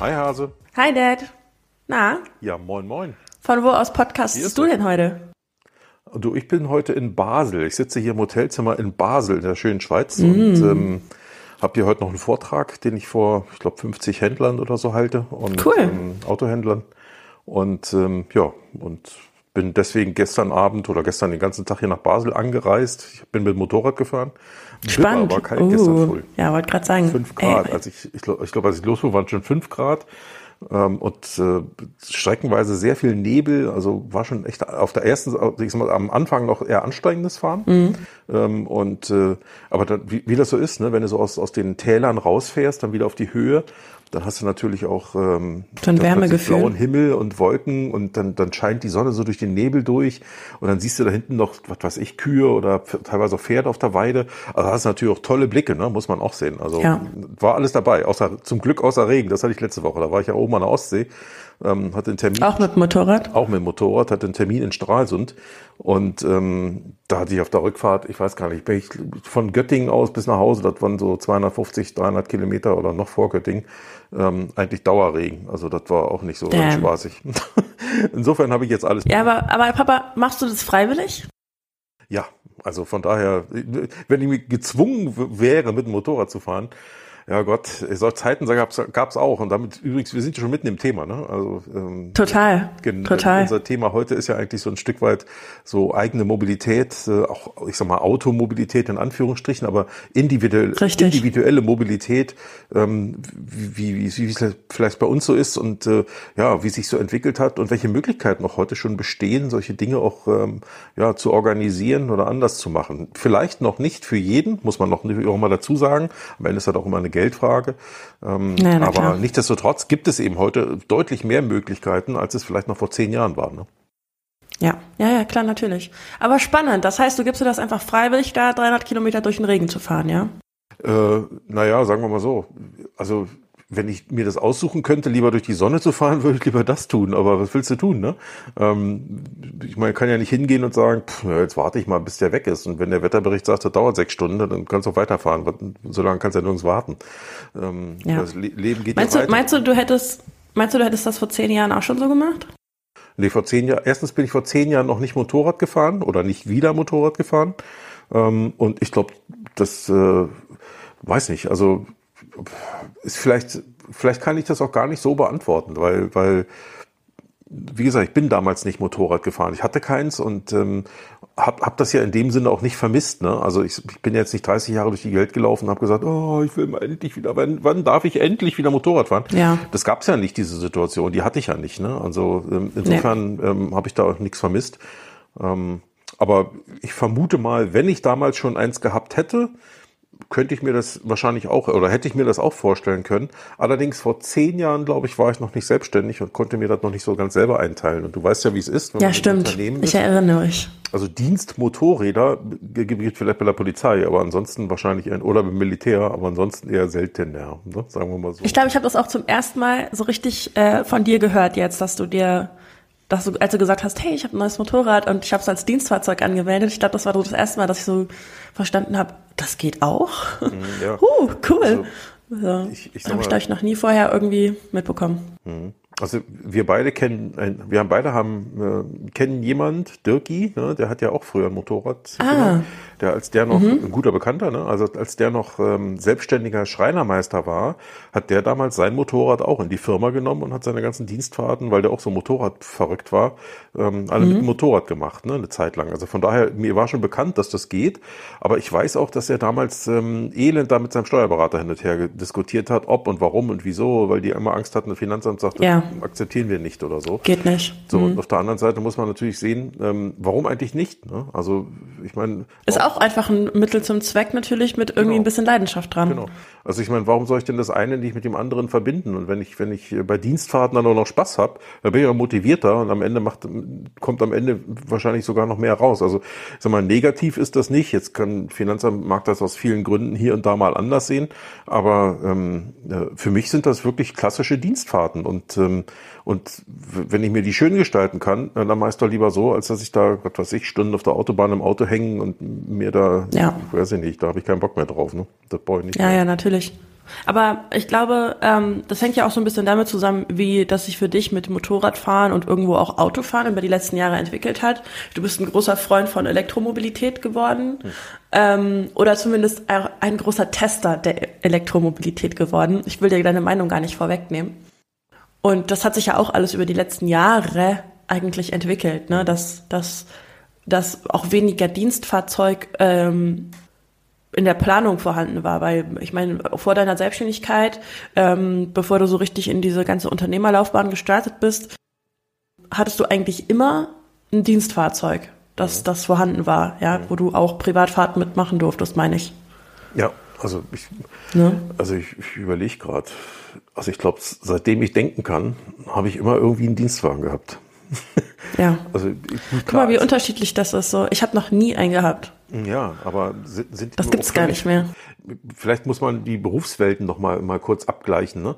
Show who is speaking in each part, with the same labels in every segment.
Speaker 1: Hi Hase.
Speaker 2: Hi Dad. Na,
Speaker 1: Ja, moin moin.
Speaker 2: von wo aus podcastest du denn heute?
Speaker 1: Du, ich bin heute in Basel. Ich sitze hier im Hotelzimmer in Basel in der schönen Schweiz und ähm, habe hier heute noch einen Vortrag, den ich vor, ich glaube, 50 Händlern oder so halte und
Speaker 2: Cool.
Speaker 1: ähm, Autohändlern. Und ähm, ja, und bin deswegen gestern Abend oder gestern den ganzen Tag hier nach Basel angereist. Ich bin mit dem Motorrad gefaffen.
Speaker 2: Spannend.
Speaker 1: War kalt gestern
Speaker 2: Uh,
Speaker 1: voll.
Speaker 2: ja, wollte gerade sagen.
Speaker 1: Fünf Grad.
Speaker 2: Ey,
Speaker 1: Also ich, ich glaube, ich glaub, als ich losfuhr, waren schon fünf Grad. Ähm, und äh, streckenweise sehr viel Nebel, also war schon echt auf der ersten, ich sag mal, am Anfang noch eher anstrengendes Fahren.
Speaker 2: Mhm.
Speaker 1: Ähm, und äh, aber da, wie, wie das so ist, ne, wenn du so aus, aus den Tälern rausfährst, dann wieder auf die Höhe, dann hast du natürlich auch ähm, dann
Speaker 2: Wärmegefühl.
Speaker 1: blauen Himmel und Wolken und dann, dann scheint die Sonne so durch den Nebel durch und dann siehst du da hinten noch, was weiß ich, Kühe oder teilweise auch Pferde auf der Weide. Also hast du natürlich auch tolle Blicke, ne? muss man auch sehen. Also
Speaker 2: Ja.
Speaker 1: war alles dabei, außer zum Glück außer Regen. Das hatte ich letzte Woche. Da war ich ja oben an der Ostsee, ähm, hatte einen Termin.
Speaker 2: Auch mit dem Motorrad?
Speaker 1: Auch mit dem Motorrad, hatte einen Termin in Stralsund und ähm, da hatte ich auf der Rückfahrt, ich weiß gar nicht, bin ich von Göttingen aus bis nach Hause, das waren so 250, 300 Kilometer oder noch vor Göttingen, ähm, eigentlich Dauerregen. Also das war auch nicht so spaßig. Insofern habe ich jetzt alles.
Speaker 2: Ja, aber, aber Papa, machst du das freiwillig?
Speaker 1: Ja, also von daher, wenn ich gezwungen wäre, mit dem Motorrad zu fahren, ja Gott, solche Zeiten gab's gab's auch. Und damit übrigens, wir sind ja schon mitten im Thema, ne? Also ähm,
Speaker 2: Total. Total.
Speaker 1: Unser Thema heute ist ja eigentlich so ein Stück weit so eigene Mobilität, äh, auch ich sag mal Automobilität in Anführungsstrichen, aber individuell,
Speaker 2: Richtig.
Speaker 1: individuelle Mobilität, ähm, wie, wie, wie es vielleicht bei uns so ist und äh, ja, wie sich so entwickelt hat und welche Möglichkeiten auch heute schon bestehen, solche Dinge auch ähm, ja, zu organisieren oder anders zu machen. Vielleicht noch nicht für jeden, muss man noch auch mal dazu sagen. Am Ende ist das auch immer eine Geldfrage. Ähm,
Speaker 2: Ja,
Speaker 1: aber
Speaker 2: klar.
Speaker 1: nichtsdestotrotz gibt es eben heute deutlich mehr Möglichkeiten, als es vielleicht noch vor zehn Jahren war. Ne?
Speaker 2: Ja, ja, ja, klar, natürlich. Aber spannend. Das heißt, du gibst dir das einfach freiwillig, da 300 Kilometer durch den Regen zu fahren, ja?
Speaker 1: Äh, naja, sagen wir mal so. Also wenn ich mir das aussuchen könnte, lieber durch die Sonne zu fahren, würde ich lieber das tun. Aber was willst du tun? Ne? Ähm, ich meine, kann ja nicht hingehen und sagen, pff, jetzt warte ich mal, bis der weg ist. Und wenn der Wetterbericht sagt, das dauert sechs Stunden, dann kannst du auch weiterfahren. So lange kannst du ja nirgends warten. Ähm,
Speaker 2: Ja.
Speaker 1: Das Le Leben geht
Speaker 2: Meinst
Speaker 1: ja
Speaker 2: du,
Speaker 1: weiter.
Speaker 2: meinst du, du hättest, meinst du, du hättest das vor zehn Jahren auch schon so gemacht?
Speaker 1: Nee, vor zehn Jahren, erstens bin ich vor zehn Jahren noch nicht Motorrad gefahren oder nicht wieder Motorrad gefahren. Ähm, und ich glaube, das äh, weiß nicht, also ist vielleicht, vielleicht kann ich das auch gar nicht so beantworten, weil, weil, wie gesagt, ich bin damals nicht Motorrad gefahren. Ich hatte keins und ähm, hab, hab das ja in dem Sinne auch nicht vermisst. Ne? Also ich, ich bin jetzt nicht 30 Jahre durch die Welt gelaufen und habe gesagt, oh, ich will mal endlich wieder, wann, wann darf ich endlich wieder Motorrad fahren?
Speaker 2: Ja.
Speaker 1: Das gab's ja nicht, diese Situation. Die hatte ich ja nicht. Ne? Also ähm, insofern ähm, habe ich da auch nichts vermisst. Ähm, aber ich vermute mal, wenn ich damals schon eins gehabt hätte, könnte ich mir das wahrscheinlich auch, oder hätte ich mir das auch vorstellen können. Allerdings vor zehn Jahren, glaube ich, war ich noch nicht selbstständig und konnte mir das noch nicht so ganz selber einteilen. Und du weißt ja, wie es ist.
Speaker 2: Ja, stimmt. Ich erinnere mich.
Speaker 1: Also Dienstmotorräder gibt es vielleicht bei der Polizei, aber ansonsten wahrscheinlich, eher- oder beim Militär, aber ansonsten eher seltener, ne? sagen wir mal so.
Speaker 2: Ich glaube, ich habe das auch zum ersten Mal so richtig äh, von dir gehört jetzt, dass du dir, dass du, als du gesagt hast, hey, ich habe ein neues Motorrad und ich habe es als Dienstfahrzeug angemeldet. Ich glaube, das war so das erste Mal, dass ich so verstanden habe, das geht auch.
Speaker 1: ja.
Speaker 2: uh, cool. Also,
Speaker 1: Ich- ich sag
Speaker 2: habe ich glaube ich noch nie vorher irgendwie mitbekommen.
Speaker 1: Also wir beide kennen, ein- wir haben beide haben äh, kennen jemand, Dirki, ne, der hat ja auch früher ein Motorrad,
Speaker 2: Ah.
Speaker 1: gehabt, der als der noch ein guter Bekannter, ne, also als der noch ähm, selbstständiger Schreinermeister war, hat der damals sein Motorrad auch in die Firma genommen und hat seine ganzen Dienstfahrten, weil der auch so Motorrad verrückt war, ähm, alle mit dem Motorrad gemacht, ne, eine Zeit lang. Also von daher mir war schon bekannt, dass das geht, aber ich weiß auch, dass er damals ähm, elend da mit seinem Steuerberater hin und her diskutiert hat, ob und warum und wieso, weil die immer Angst hatten, das Finanzamt sagt,
Speaker 2: Ja.
Speaker 1: Akzeptieren wir nicht oder so.
Speaker 2: Geht nicht.
Speaker 1: So, und auf der anderen Seite muss man natürlich sehen, ähm, warum eigentlich nicht? Ne? Also, ich meine.
Speaker 2: Ist auch einfach ein Mittel zum Zweck natürlich mit irgendwie
Speaker 1: Genau.
Speaker 2: ein bisschen Leidenschaft dran.
Speaker 1: Genau. Also ich meine, warum soll ich denn das eine nicht mit dem anderen verbinden? Und wenn ich, wenn ich bei Dienstfahrten dann auch noch Spaß habe, dann bin ich ja motivierter und am Ende macht, kommt am Ende wahrscheinlich sogar noch mehr raus. Also ich sag mal, negativ ist das nicht. Jetzt kann Finanzamt mag das aus vielen Gründen hier und da mal anders sehen, aber ähm, äh, für mich sind das wirklich klassische Dienstfahrten und ähm, und w- wenn ich mir die schön gestalten kann, dann meist doch lieber so, als dass ich da, was weiß ich, Stunden auf der Autobahn im Auto hängen und mir da,
Speaker 2: Ja.
Speaker 1: weiß ich nicht, da habe ich keinen Bock mehr drauf. Ne? Das brauche ich nicht.
Speaker 2: Ja, ja, natürlich. Aber ich glaube, ähm, das hängt ja auch so ein bisschen damit zusammen, wie das sich für dich mit Motorradfahren und irgendwo auch Autofahren über die letzten Jahre entwickelt hat. Du bist ein großer Freund von Elektromobilität geworden hm. ähm, oder zumindest ein großer Tester der Elektromobilität geworden. Ich will dir deine Meinung gar nicht vorwegnehmen. Und das hat sich ja auch alles über die letzten Jahre eigentlich entwickelt, ne? dass, dass, dass auch weniger Dienstfahrzeug ähm, in der Planung vorhanden war, weil ich meine, vor deiner Selbstständigkeit, ähm, bevor du so richtig in diese ganze Unternehmerlaufbahn gestartet bist, hattest du eigentlich immer ein Dienstfahrzeug, das, das vorhanden war, ja, wo du auch Privatfahrten mitmachen durftest, meine ich.
Speaker 1: Ja, also ich, ne? also ich, ich überlege gerade, also ich glaube, seitdem ich denken kann, habe ich immer irgendwie einen Dienstwagen gehabt.
Speaker 2: Ja. Also, Guck mal, wie unterschiedlich das ist. So, ich habe noch nie einen gehabt.
Speaker 1: Ja, aber sind, sind
Speaker 2: das gibt's gar nicht mehr.
Speaker 1: Vielleicht muss man die Berufswelten noch mal, mal kurz abgleichen. Ne?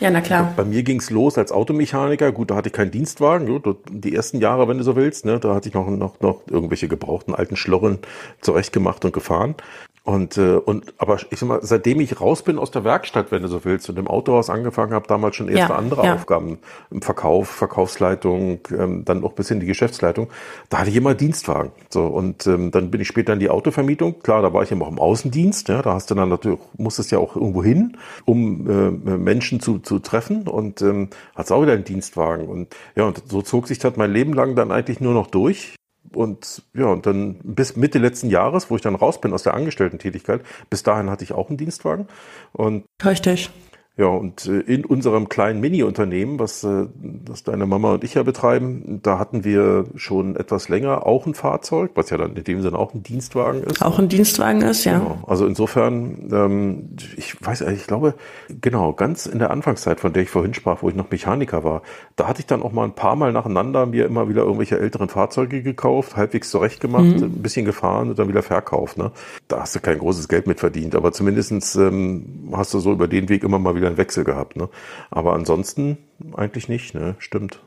Speaker 2: Ja, na klar.
Speaker 1: Bei mir ging's los als Automechaniker. Gut, da hatte ich keinen Dienstwagen. Gut, die ersten Jahre, wenn du so willst, ne, da hatte ich noch, noch, noch irgendwelche gebrauchten alten Schlorren zurechtgemacht und gefahren. Und, äh, und aber ich sag mal, seitdem ich raus bin aus der Werkstatt, wenn du so willst, und im Autohaus angefangen habe, damals schon erste ja, andere ja. Aufgaben im Verkauf, Verkaufsleitung, ähm, dann auch bis in die Geschäftsleitung, da hatte ich immer Dienstwagen. So und ähm, dann bin ich später in die Autovermietung. Klar, da war ich immer auch im Außendienst. Ja, da hast du dann natürlich musstest ja auch irgendwo hin, um äh, Menschen zu, zu treffen und ähm, hat's auch wieder einen Dienstwagen. Und ja, und so zog sich das mein Leben lang dann eigentlich nur noch durch und ja, und dann bis Mitte letzten Jahres, wo ich dann raus bin aus der Angestellten-Tätigkeit, bis dahin hatte ich auch einen Dienstwagen. Und
Speaker 2: Richtig.
Speaker 1: Ja, und äh, in unserem kleinen Mini-Unternehmen, was äh, das deine Mama und ich ja betreiben, da hatten wir schon etwas länger auch ein Fahrzeug, was ja dann in dem Sinne auch ein Dienstwagen ist.
Speaker 2: Auch ein Dienstwagen ist, ja. Genau.
Speaker 1: Also insofern, ähm, ich weiß, ich glaube, genau, ganz in der Anfangszeit, von der ich vorhin sprach, wo ich noch Mechaniker war, da hatte ich dann auch mal ein paar Mal nacheinander mir immer wieder irgendwelche älteren Fahrzeuge gekauft, halbwegs zurecht gemacht, mhm. ein bisschen gefahren und dann wieder verkauft. Ne? Da hast du kein großes Geld mit verdient, aber zumindestens ähm, hast du so über den Weg immer mal wieder einen Wechsel gehabt. Ne? Aber ansonsten eigentlich nicht, ne? Stimmt.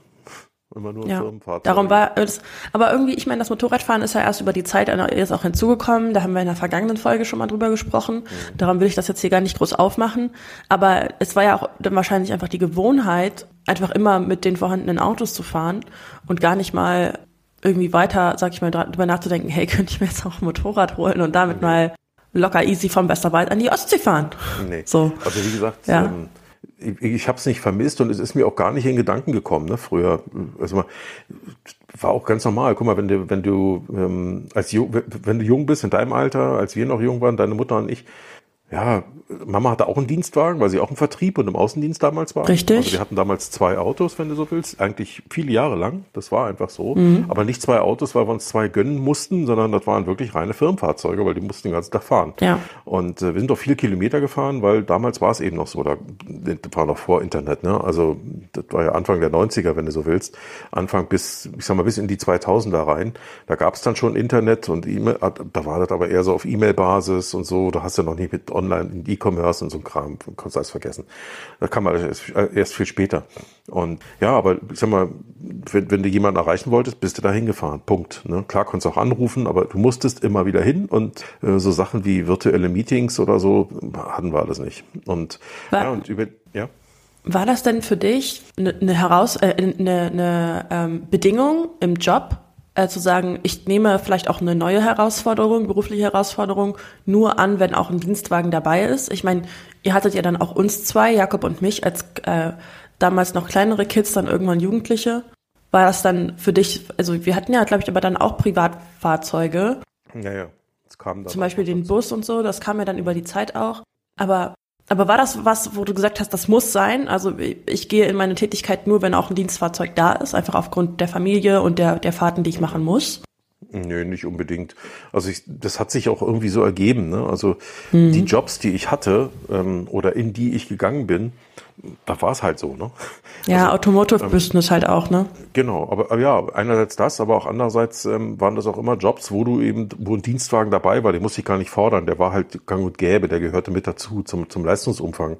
Speaker 2: Immer nur ja, darum war es, aber irgendwie, ich meine, das Motorradfahren ist ja erst über die Zeit jetzt auch hinzugekommen. Da haben wir in der vergangenen Folge schon mal drüber gesprochen. Mhm. Darum will ich das jetzt hier gar nicht groß aufmachen. Aber es war ja auch dann wahrscheinlich einfach die Gewohnheit, einfach immer mit den vorhandenen Autos zu fahren und gar nicht mal irgendwie weiter, sag ich mal, darüber nachzudenken, hey, könnte ich mir jetzt auch ein Motorrad holen und damit mhm. mal locker easy vom Westerwald an die Ostsee fahren.
Speaker 1: Nee. So. Also wie gesagt, ja. ähm, ich, ich habe es nicht vermisst und es ist mir auch gar nicht in Gedanken gekommen. Ne? Früher, also war auch ganz normal. Guck mal, wenn du, wenn du ähm, als wenn du jung bist in deinem Alter, als wir noch jung waren, deine Mutter und ich, ja, Mama hatte auch einen Dienstwagen, weil sie auch im Vertrieb und im Außendienst damals war.
Speaker 2: Richtig.
Speaker 1: Also wir hatten damals zwei Autos, wenn du so willst, eigentlich viele Jahre lang. Das war einfach so. Mhm. Aber nicht zwei Autos, weil wir uns zwei gönnen mussten, sondern das waren wirklich reine Firmenfahrzeuge, weil die mussten den ganzen Tag fahren.
Speaker 2: Ja.
Speaker 1: Und äh, wir sind doch viele Kilometer gefahren, weil damals war es eben noch so, da das war noch vor Internet, ne? Also das war ja Anfang der 90er, wenn du so willst. Anfang bis, ich sag mal, bis in die 2000er rein. Da gab es dann schon Internet und E-Mail, da war das aber eher so auf E-Mail-Basis und so. Da hast du noch nicht mit online in E-Commerce und so ein Kram, kannst du alles vergessen. Da kann man erst, erst viel später. Und ja, aber ich sag mal, wenn, wenn du jemanden erreichen wolltest, bist du da hingefahren. Punkt. Ne? Klar konntest du auch anrufen, aber du musstest immer wieder hin und äh, so Sachen wie virtuelle Meetings oder so hatten wir alles nicht. Und
Speaker 2: war, ja, und über ja. War das denn für dich eine, eine Heraus äh, eine, eine ähm, Bedingung im Job, äh, zu sagen, ich nehme vielleicht auch eine neue Herausforderung, berufliche Herausforderung, nur an, wenn auch ein Dienstwagen dabei ist. Ich meine, ihr hattet ja dann auch uns zwei, Jakob und mich, als äh, damals noch kleinere Kids, dann irgendwann Jugendliche. War das dann für dich, also wir hatten ja, glaube ich, aber dann auch Privatfahrzeuge.
Speaker 1: Ja, ja.
Speaker 2: Das kam dann Zum Beispiel den Bus und so, das kam ja dann über die Zeit auch. Aber aber war das was, wo du gesagt hast, das muss sein? Also ich gehe in meine Tätigkeit nur, wenn auch ein Dienstfahrzeug da ist, einfach aufgrund der Familie und der, der Fahrten, die ich machen muss?
Speaker 1: Nö, nicht unbedingt. Also ich, das hat sich auch irgendwie so ergeben. Ne? Also mhm. die Jobs, die ich hatte ähm, oder in die ich gegangen bin, da war es halt so, ne?
Speaker 2: Ja, also, Automotive ähm, halt auch, ne?
Speaker 1: Genau, aber, aber, ja, einerseits das, aber auch andererseits ähm, waren das auch immer Jobs, wo du eben, wo ein Dienstwagen dabei war, den musste ich gar nicht fordern, der war halt gang und gäbe, der gehörte mit dazu zum, zum Leistungsumfang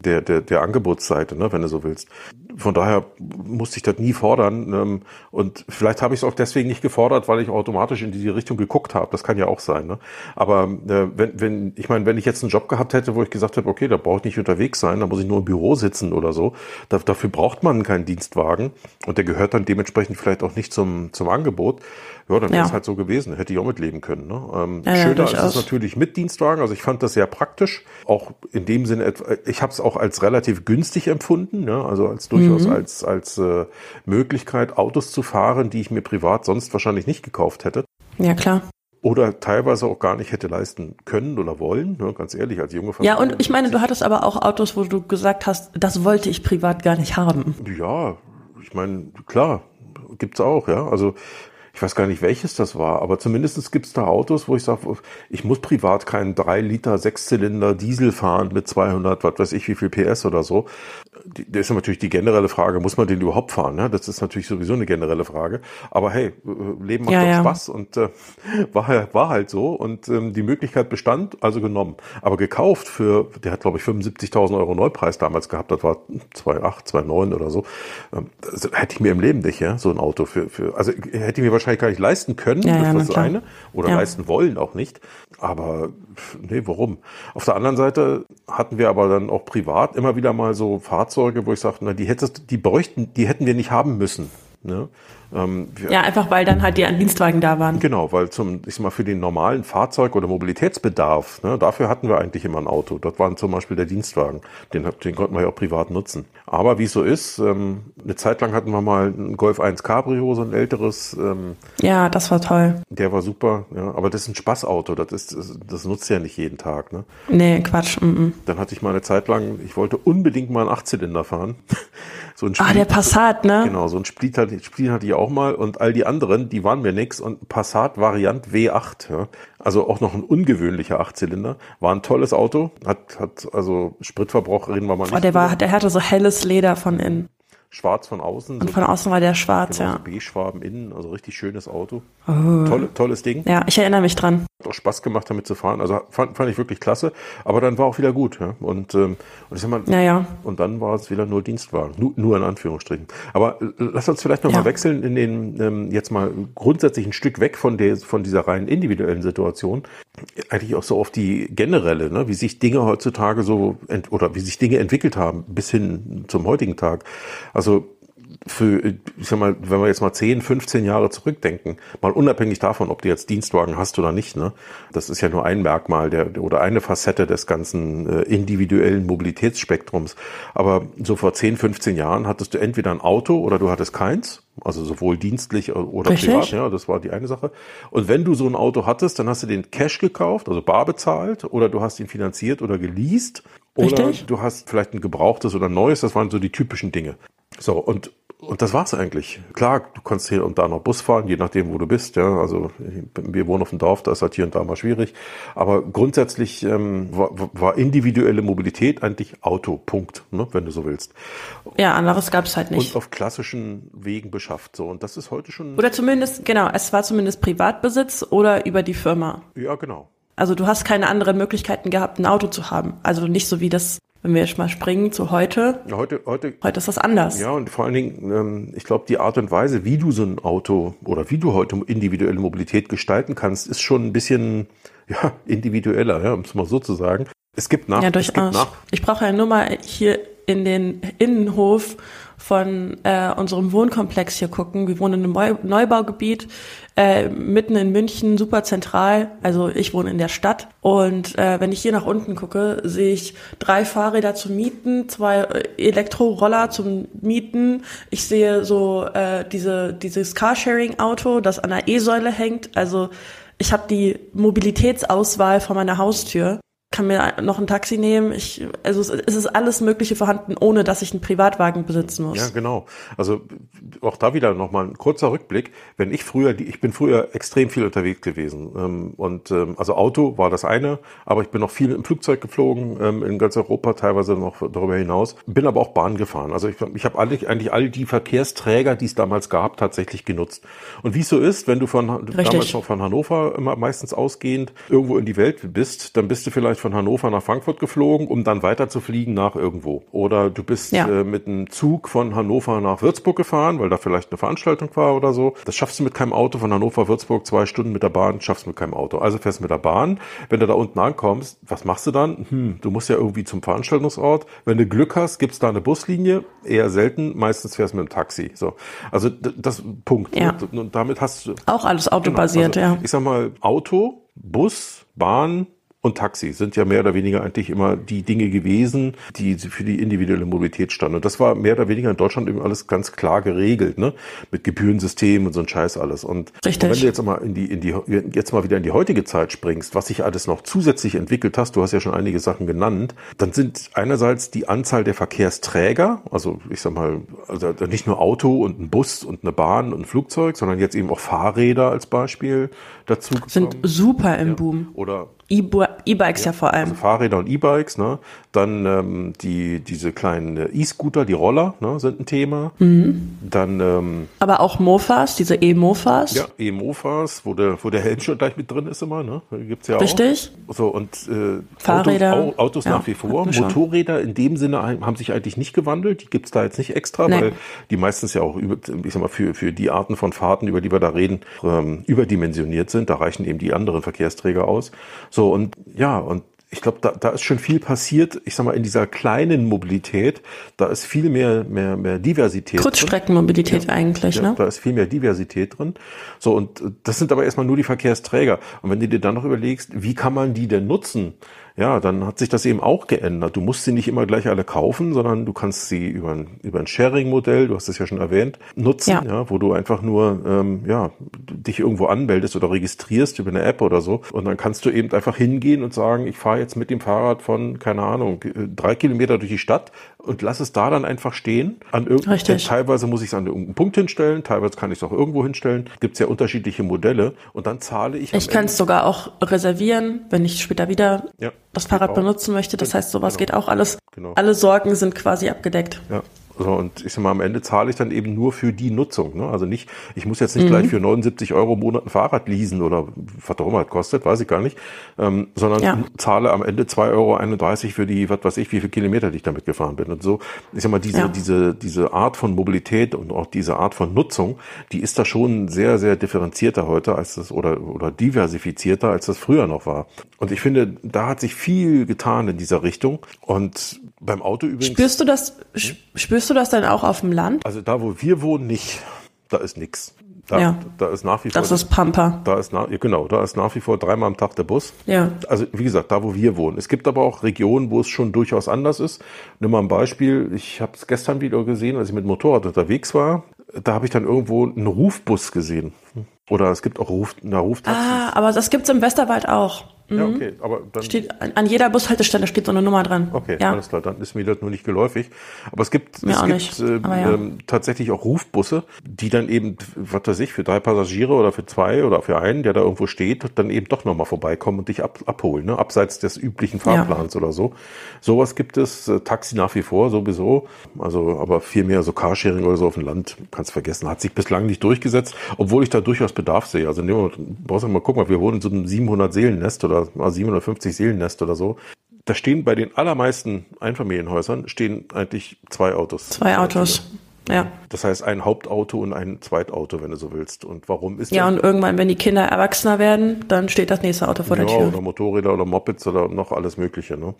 Speaker 1: der, der, der Angebotsseite, ne, wenn du so willst von daher musste ich das nie fordern. Ähm, und vielleicht habe ich es auch deswegen nicht gefordert, weil ich automatisch in diese Richtung geguckt habe. Das kann ja auch sein. Ne? Aber äh, wenn, wenn, ich meine, wenn ich jetzt einen Job gehabt hätte, wo ich gesagt habe, okay, da brauche ich nicht unterwegs sein, da muss ich nur im Büro sitzen oder so, da, dafür braucht man keinen Dienstwagen und der gehört dann dementsprechend vielleicht auch nicht zum, zum Angebot. Ja, dann ja. wäre es halt so gewesen. Hätte ich auch mitleben können. Ne? Ähm, ja, schöner ja, ist es natürlich mit Dienstwagen. Also ich fand das sehr praktisch. Auch in dem Sinne, ich habe es auch als relativ günstig empfunden. Ja? Also als durchaus mhm. als, als äh, Möglichkeit, Autos zu fahren, die ich mir privat sonst wahrscheinlich nicht gekauft hätte.
Speaker 2: Ja, klar
Speaker 1: oder teilweise auch gar nicht hätte leisten können oder wollen, ne, ganz ehrlich, als junge
Speaker 2: Familie. Ja, und ich meine, du hattest aber auch Autos, wo du gesagt hast, das wollte ich privat gar nicht haben.
Speaker 1: Ja, ich meine, klar, gibt's auch, ja. Also ich weiß gar nicht, welches das war, aber zumindest gibt es da Autos, wo ich sage, ich muss privat keinen 3 Liter Sechszylinder Diesel fahren mit 200, was weiß ich, wie viel PS oder so. Da ist natürlich die generelle Frage, muss man den überhaupt fahren? Ne? Das ist natürlich sowieso eine generelle Frage. Aber hey, Leben macht ja, doch ja. Spaß und äh, war, war halt so und ähm, die Möglichkeit bestand, also genommen. Aber gekauft für, der hat glaube ich 75.000 Euro Neupreis damals gehabt, das war 2,8, 2,9 oder so. Ähm, hätte ich mir im Leben nicht, ja, so ein Auto für, für also hätte ich mir wahrscheinlich wahrscheinlich gar nicht leisten können, ja, das ist das eine, oder ja. leisten wollen auch nicht. Aber nee, warum? Auf der anderen Seite hatten wir aber dann auch privat immer wieder mal so Fahrzeuge, wo ich sagte, na, die hättest, die bräuchten, die hätten wir nicht haben müssen. Ne?
Speaker 2: Ähm, ja, einfach weil dann halt die Dienstwagen da waren.
Speaker 1: Genau, weil zum, ich sag mal, für den normalen Fahrzeug- oder Mobilitätsbedarf, ne, dafür hatten wir eigentlich immer ein Auto. Dort waren zum Beispiel der Dienstwagen. Den, den konnten wir ja auch privat nutzen. Aber wie es so ist, ähm, eine Zeit lang hatten wir mal ein Golf 1 Cabrio, so ein älteres. Ähm,
Speaker 2: ja, das war toll.
Speaker 1: Der war super, ja, aber das ist ein Spaßauto, das ist, das, das nutzt ja nicht jeden Tag, ne?
Speaker 2: Nee, Quatsch. Mm -mm.
Speaker 1: Dann hatte ich mal eine Zeit lang, ich wollte unbedingt mal einen Achtzylinder fahren.
Speaker 2: so ein Split, ah, der Passat, ne?
Speaker 1: Genau, so ein Split hatte, Split hatte ich auch mal und all die anderen, die waren mir nix und Passat Variant W8, ja. Also auch noch ein ungewöhnlicher Achtzylinder. War ein tolles Auto, hat, hat also Spritverbrauch reden wir mal nicht.
Speaker 2: Oh, der war, der hatte so helles Leder von innen.
Speaker 1: Schwarz von außen.
Speaker 2: Und so von außen war der schwarz, genau, ja.
Speaker 1: So beige-farben innen, also richtig schönes Auto. Oh. Tolle, tolles Ding.
Speaker 2: Ja, ich erinnere mich dran.
Speaker 1: Hat auch Spaß gemacht, damit zu fahren. Also fand, fand ich wirklich klasse. Aber dann war auch wieder gut. Ja? Und, ähm, und, ich sag mal,
Speaker 2: ja, ja.
Speaker 1: und dann war es wieder nur Dienstwagen. Nur, nur in Anführungsstrichen. Aber äh, lass uns vielleicht nochmal ja. wechseln in den, ähm, jetzt mal grundsätzlich ein Stück weg von, der, von dieser rein individuellen Situation. Eigentlich auch so auf die generelle, ne? wie sich Dinge heutzutage so, oder wie sich Dinge entwickelt haben bis hin zum heutigen Tag. Also für, ich sag mal, wenn wir jetzt mal 10, 15 Jahre zurückdenken, mal unabhängig davon, ob du jetzt Dienstwagen hast oder nicht, ne, das ist ja nur ein Merkmal der, oder eine Facette des ganzen äh, individuellen Mobilitätsspektrums. Aber so vor 10, 15 Jahren hattest du entweder ein Auto oder du hattest keins, also sowohl dienstlich oder Richtig? privat, ja, das war die eine Sache. Und wenn du so ein Auto hattest, dann hast du den Cash gekauft, also bar bezahlt, oder du hast ihn finanziert oder geleast, oder Richtig? du hast vielleicht ein gebrauchtes oder ein neues, das waren so die typischen Dinge. So, und und das war's eigentlich. Klar, du kannst hier und da noch Bus fahren, je nachdem, wo du bist. Ja, also wir wohnen auf dem Dorf, da ist halt hier und da mal schwierig. Aber grundsätzlich ähm, war, war individuelle Mobilität eigentlich Auto, Punkt, ne, wenn du so willst.
Speaker 2: Ja, anderes gab's halt nicht.
Speaker 1: Und auf klassischen Wegen beschafft. So und das ist heute schon.
Speaker 2: Oder zumindest genau, es war zumindest Privatbesitz oder über die Firma.
Speaker 1: Ja, genau.
Speaker 2: Also du hast keine anderen Möglichkeiten gehabt, ein Auto zu haben. Also nicht so wie das wenn wir jetzt mal springen zu heute.
Speaker 1: Heute, heute,
Speaker 2: heute ist das anders.
Speaker 1: Ja, und vor allen Dingen, ähm, ich glaube, die Art und Weise, wie du so ein Auto oder wie du heute individuelle Mobilität gestalten kannst, ist schon ein bisschen ja, individueller, ja, um es mal so zu sagen. Es gibt nach.
Speaker 2: Ja, durchaus. Nach. Ich brauche ja nur mal hier in den Innenhof von äh, unserem Wohnkomplex hier gucken. Wir wohnen in einem Neubaugebiet äh, mitten in München, super zentral. Also ich wohne in der Stadt. Und äh, wenn ich hier nach unten gucke, sehe ich drei Fahrräder zum Mieten, zwei äh, Elektroroller zum Mieten. Ich sehe so äh, diese dieses Carsharing-Auto, das an der E-Säule hängt. Also ich habe die Mobilitätsauswahl vor meiner Haustür kann mir noch ein Taxi nehmen. Ich, also es, es ist alles Mögliche vorhanden, ohne dass ich einen Privatwagen besitzen muss.
Speaker 1: Ja, genau. Also auch da wieder nochmal ein kurzer Rückblick. Wenn ich früher, ich bin früher extrem viel unterwegs gewesen. Ähm, und ähm, also Auto war das eine, aber ich bin noch viel im Flugzeug geflogen, ähm, in ganz Europa, teilweise noch darüber hinaus. Bin aber auch Bahn gefahren. Also ich, ich habe eigentlich, eigentlich all die Verkehrsträger, die es damals gab, tatsächlich genutzt. Und wie es so ist, wenn du von
Speaker 2: Richtig.
Speaker 1: damals noch von Hannover immer meistens ausgehend irgendwo in die Welt bist, dann bist du vielleicht von Hannover nach Frankfurt geflogen, um dann weiter zu fliegen nach irgendwo. Oder du bist
Speaker 2: Ja.
Speaker 1: äh, mit einem Zug von Hannover nach Würzburg gefahren, weil da vielleicht eine Veranstaltung war oder so. Das schaffst du mit keinem Auto von Hannover, Würzburg, zwei Stunden mit der Bahn, schaffst du mit keinem Auto. Also fährst du mit der Bahn. Wenn du da unten ankommst, was machst du dann? Hm, du musst ja irgendwie zum Veranstaltungsort. Wenn du Glück hast, gibt's da eine Buslinie. Eher selten. Meistens fährst du mit dem Taxi. So. Also das Punkt.
Speaker 2: Ja.
Speaker 1: Und, und damit hast du
Speaker 2: Auch alles autobasiert,
Speaker 1: Genau, also,
Speaker 2: ja.
Speaker 1: Ich sag mal, Auto, Bus, Bahn und Taxi sind ja mehr oder weniger eigentlich immer die Dinge gewesen, die für die individuelle Mobilität standen. Und das war mehr oder weniger in Deutschland eben alles ganz klar geregelt, ne? Mit Gebührensystem und so ein Scheiß alles. Und
Speaker 2: Richtig.
Speaker 1: wenn du jetzt mal in die, in die, jetzt mal wieder in die heutige Zeit springst, was sich alles noch zusätzlich entwickelt hast, du hast ja schon einige Sachen genannt, dann sind einerseits die Anzahl der Verkehrsträger, also ich sag mal, also nicht nur Auto und ein Bus und eine Bahn und ein Flugzeug, sondern jetzt eben auch Fahrräder als Beispiel dazu
Speaker 2: Sind
Speaker 1: gekommen.
Speaker 2: super im Boom.
Speaker 1: Oder
Speaker 2: E-Bikes ja, vor allem.
Speaker 1: also Fahrräder und E-Bikes, ne? Dann ähm, die diese kleinen äh, E-Scooter, die Roller, ne, sind ein Thema.
Speaker 2: Mhm.
Speaker 1: Dann ähm,
Speaker 2: Aber auch Mofas, diese E-Mofas.
Speaker 1: ja, E-Mofas, wo der wo der Helm schon gleich mit drin ist immer, ne? Gibt's ja
Speaker 2: Richtig.
Speaker 1: auch. So und äh,
Speaker 2: Fahrräder.
Speaker 1: Autos, Au- Autos
Speaker 2: Ja,
Speaker 1: nach wie vor. Motorräder in dem Sinne haben sich eigentlich nicht gewandelt. Die gibt's da jetzt nicht extra,
Speaker 2: Nee.
Speaker 1: weil die meistens ja auch über, ich sag mal für für die Arten von Fahrten, über die wir da reden, ähm, überdimensioniert sind. Da reichen eben die anderen Verkehrsträger aus. So und ja und ich glaube, da, da ist schon viel passiert. Ich sag mal, in dieser kleinen Mobilität, da ist viel mehr, mehr, mehr Diversität. drin.
Speaker 2: Kurzstreckenmobilität eigentlich,
Speaker 1: Ja,
Speaker 2: ne?
Speaker 1: Da ist viel mehr Diversität drin. So, und äh, das sind aber erstmal nur die Verkehrsträger. Und wenn du dir dann noch überlegst, wie kann man die denn nutzen? Ja, dann hat sich das eben auch geändert. Du musst sie nicht immer gleich alle kaufen, sondern du kannst sie über ein, über ein Sharing-Modell, du hast es ja schon erwähnt, nutzen,
Speaker 2: Ja.
Speaker 1: ja. wo du einfach nur ähm, ja, dich irgendwo anmeldest oder registrierst über eine App oder so. Und dann kannst du eben einfach hingehen und sagen, ich fahre jetzt mit dem Fahrrad von, keine Ahnung, drei Kilometer durch die Stadt und lass es da dann einfach stehen. An irgendeinem
Speaker 2: Richtig.
Speaker 1: Teilweise muss ich es an irgendeinen Punkt hinstellen, teilweise kann ich es auch irgendwo hinstellen. Gibt es ja unterschiedliche Modelle und dann zahle ich.
Speaker 2: Ich kann es sogar auch reservieren, wenn ich später wieder
Speaker 1: Ja,
Speaker 2: das Fahrrad benutzen möchte. Das heißt, sowas
Speaker 1: Genau.
Speaker 2: geht auch alles.
Speaker 1: Genau.
Speaker 2: Alle Sorgen sind quasi abgedeckt.
Speaker 1: Ja. So, und ich sag mal, am Ende zahle ich dann eben nur für die Nutzung. Ne? Also nicht, ich muss jetzt
Speaker 2: Mhm.
Speaker 1: nicht gleich für 79 Euro im Monat ein Fahrrad leasen oder was auch immer das kostet, weiß ich gar nicht, ähm, sondern
Speaker 2: Ja.
Speaker 1: zahle am Ende 2,31 Euro für die, was weiß ich, wie viele Kilometer die ich damit gefahren bin. Und so, ich sag mal, diese,
Speaker 2: Ja.
Speaker 1: diese, diese Art von Mobilität und auch diese Art von Nutzung, die ist da schon sehr, sehr differenzierter heute als das oder, oder diversifizierter, als das früher noch war. Und ich finde, da hat sich viel getan in dieser Richtung. Und beim Auto übrigens.
Speaker 2: Spürst du das, sch- spürst du das dann auch auf dem Land?
Speaker 1: Also da, wo wir wohnen, nicht. Da ist nix. Da,
Speaker 2: Ja.
Speaker 1: da ist nach wie vor.
Speaker 2: Das ist Pampa.
Speaker 1: da ist nach, genau, da ist nach wie vor dreimal am Tag der Bus.
Speaker 2: Ja.
Speaker 1: Also wie gesagt, da wo wir wohnen. Es gibt aber auch Regionen, wo es schon durchaus anders ist. Nimm mal ein Beispiel. Ich habe es gestern wieder gesehen, als ich mit dem Motorrad unterwegs war. Da habe ich dann irgendwo einen Rufbus gesehen. Oder es gibt auch Ruf, na, Ruftaxis.
Speaker 2: Ah, aber das gibt's im Westerwald auch.
Speaker 1: Ja, okay, aber dann.
Speaker 2: Steht, an, an jeder Bushaltestelle steht so eine Nummer dran.
Speaker 1: Okay,
Speaker 2: ja.
Speaker 1: alles klar, dann ist mir das nur nicht geläufig. Aber es gibt,
Speaker 2: Mir
Speaker 1: es gibt
Speaker 2: nicht, aber ja.
Speaker 1: ähm, tatsächlich auch Rufbusse, die dann eben, was weiß ich, für drei Passagiere oder für zwei oder für einen, der da irgendwo steht, dann eben doch nochmal vorbeikommen und dich ab, abholen, ne? abseits des üblichen Fahrplans oder so. Sowas gibt es, äh, Taxi nach wie vor sowieso, also aber viel mehr so Carsharing oder so auf dem Land, kannst vergessen, hat sich bislang nicht durchgesetzt, obwohl ich da durchaus Bedarf sehe. Also nehmen wir, brauchst du mal gucken, wir wohnen in so einem 700 Seelennest oder mal 750 Seelennest oder so. Da stehen bei den allermeisten Einfamilienhäusern stehen eigentlich zwei Autos.
Speaker 2: Zwei Autos. Ja.
Speaker 1: Das heißt ein Hauptauto und ein Zweitauto, wenn du so willst. Und warum ist
Speaker 2: Ja,
Speaker 1: das?
Speaker 2: und irgendwann, wenn die Kinder erwachsener werden, dann steht das nächste Auto vor
Speaker 1: ja,
Speaker 2: der Tür.
Speaker 1: oder Motorräder oder Mopeds oder noch alles Mögliche. Ne?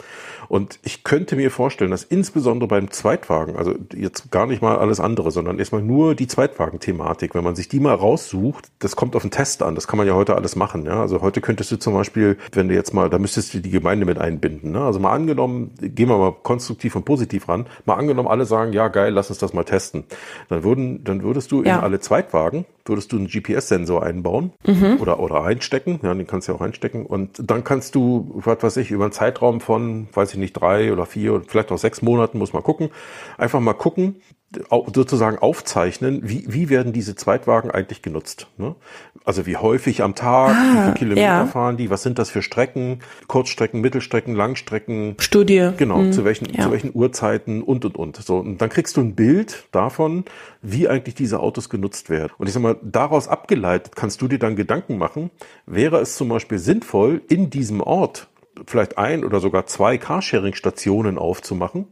Speaker 1: Und ich könnte mir vorstellen, dass insbesondere beim Zweitwagen, also jetzt gar nicht mal alles andere, sondern erstmal nur die Zweitwagen-Thematik, wenn man sich die mal raussucht, das kommt auf den Test an. Das kann man ja heute alles machen. Ja? Also heute könntest du zum Beispiel, wenn du jetzt mal, da müsstest du die Gemeinde mit einbinden. Ne? Also mal angenommen, gehen wir mal konstruktiv und positiv ran, mal angenommen, alle sagen, ja geil, lass uns das mal testen. Kosten? Dann würden, dann würdest du ja. in alle Zweitwagen, würdest du einen GPS-Sensor einbauen mhm. oder, oder einstecken. Ja, den kannst du ja auch einstecken. Und dann kannst du, was weiß ich, über einen Zeitraum von, weiß ich nicht, drei oder vier, vielleicht auch sechs Monaten, muss man gucken, einfach mal gucken, sozusagen aufzeichnen, wie, wie werden diese Zweitwagen eigentlich genutzt. Ne? Also wie häufig am Tag, ah, wie viele Kilometer ja. fahren die, was sind das für Strecken, Kurzstrecken, Mittelstrecken, Langstrecken.
Speaker 2: Studie.
Speaker 1: Genau, mhm. zu, welchen, ja. zu welchen Uhrzeiten und, und, und. So, und dann kriegst du ein Bild davon, wie eigentlich diese Autos genutzt werden. Und ich sag mal, daraus abgeleitet kannst du dir dann Gedanken machen, wäre es zum Beispiel sinnvoll, in diesem Ort vielleicht ein oder sogar zwei Carsharing-Stationen aufzumachen,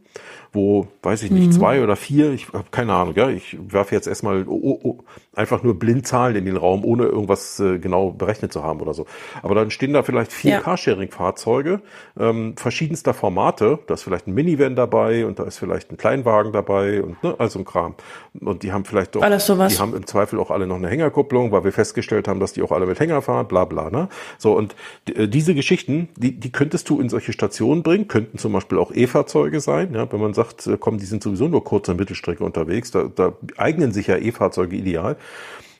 Speaker 1: wo, weiß ich nicht, mhm. zwei oder vier, ich habe keine Ahnung, ja, ich werfe jetzt erstmal oh, oh, einfach nur blind Zahlen in den Raum, ohne irgendwas äh, genau berechnet zu haben oder so. Aber dann stehen da vielleicht vier ja. Carsharing-Fahrzeuge ähm, verschiedenster Formate. Da ist vielleicht ein Minivan dabei und da ist vielleicht ein Kleinwagen dabei und ne, also ein Kram. Und die haben vielleicht doch, die haben im Zweifel auch alle noch eine Hängerkupplung, weil wir festgestellt haben, dass die auch alle mit Hänger fahren, bla bla. Ne? So, und äh, diese Geschichten, die, die könntest du in solche Stationen bringen, könnten zum Beispiel auch E-Fahrzeuge sein, ja, wenn man sagt, sagt, äh, komm, die sind sowieso nur kurze Mittelstrecke unterwegs, da, da eignen sich ja E-Fahrzeuge ideal.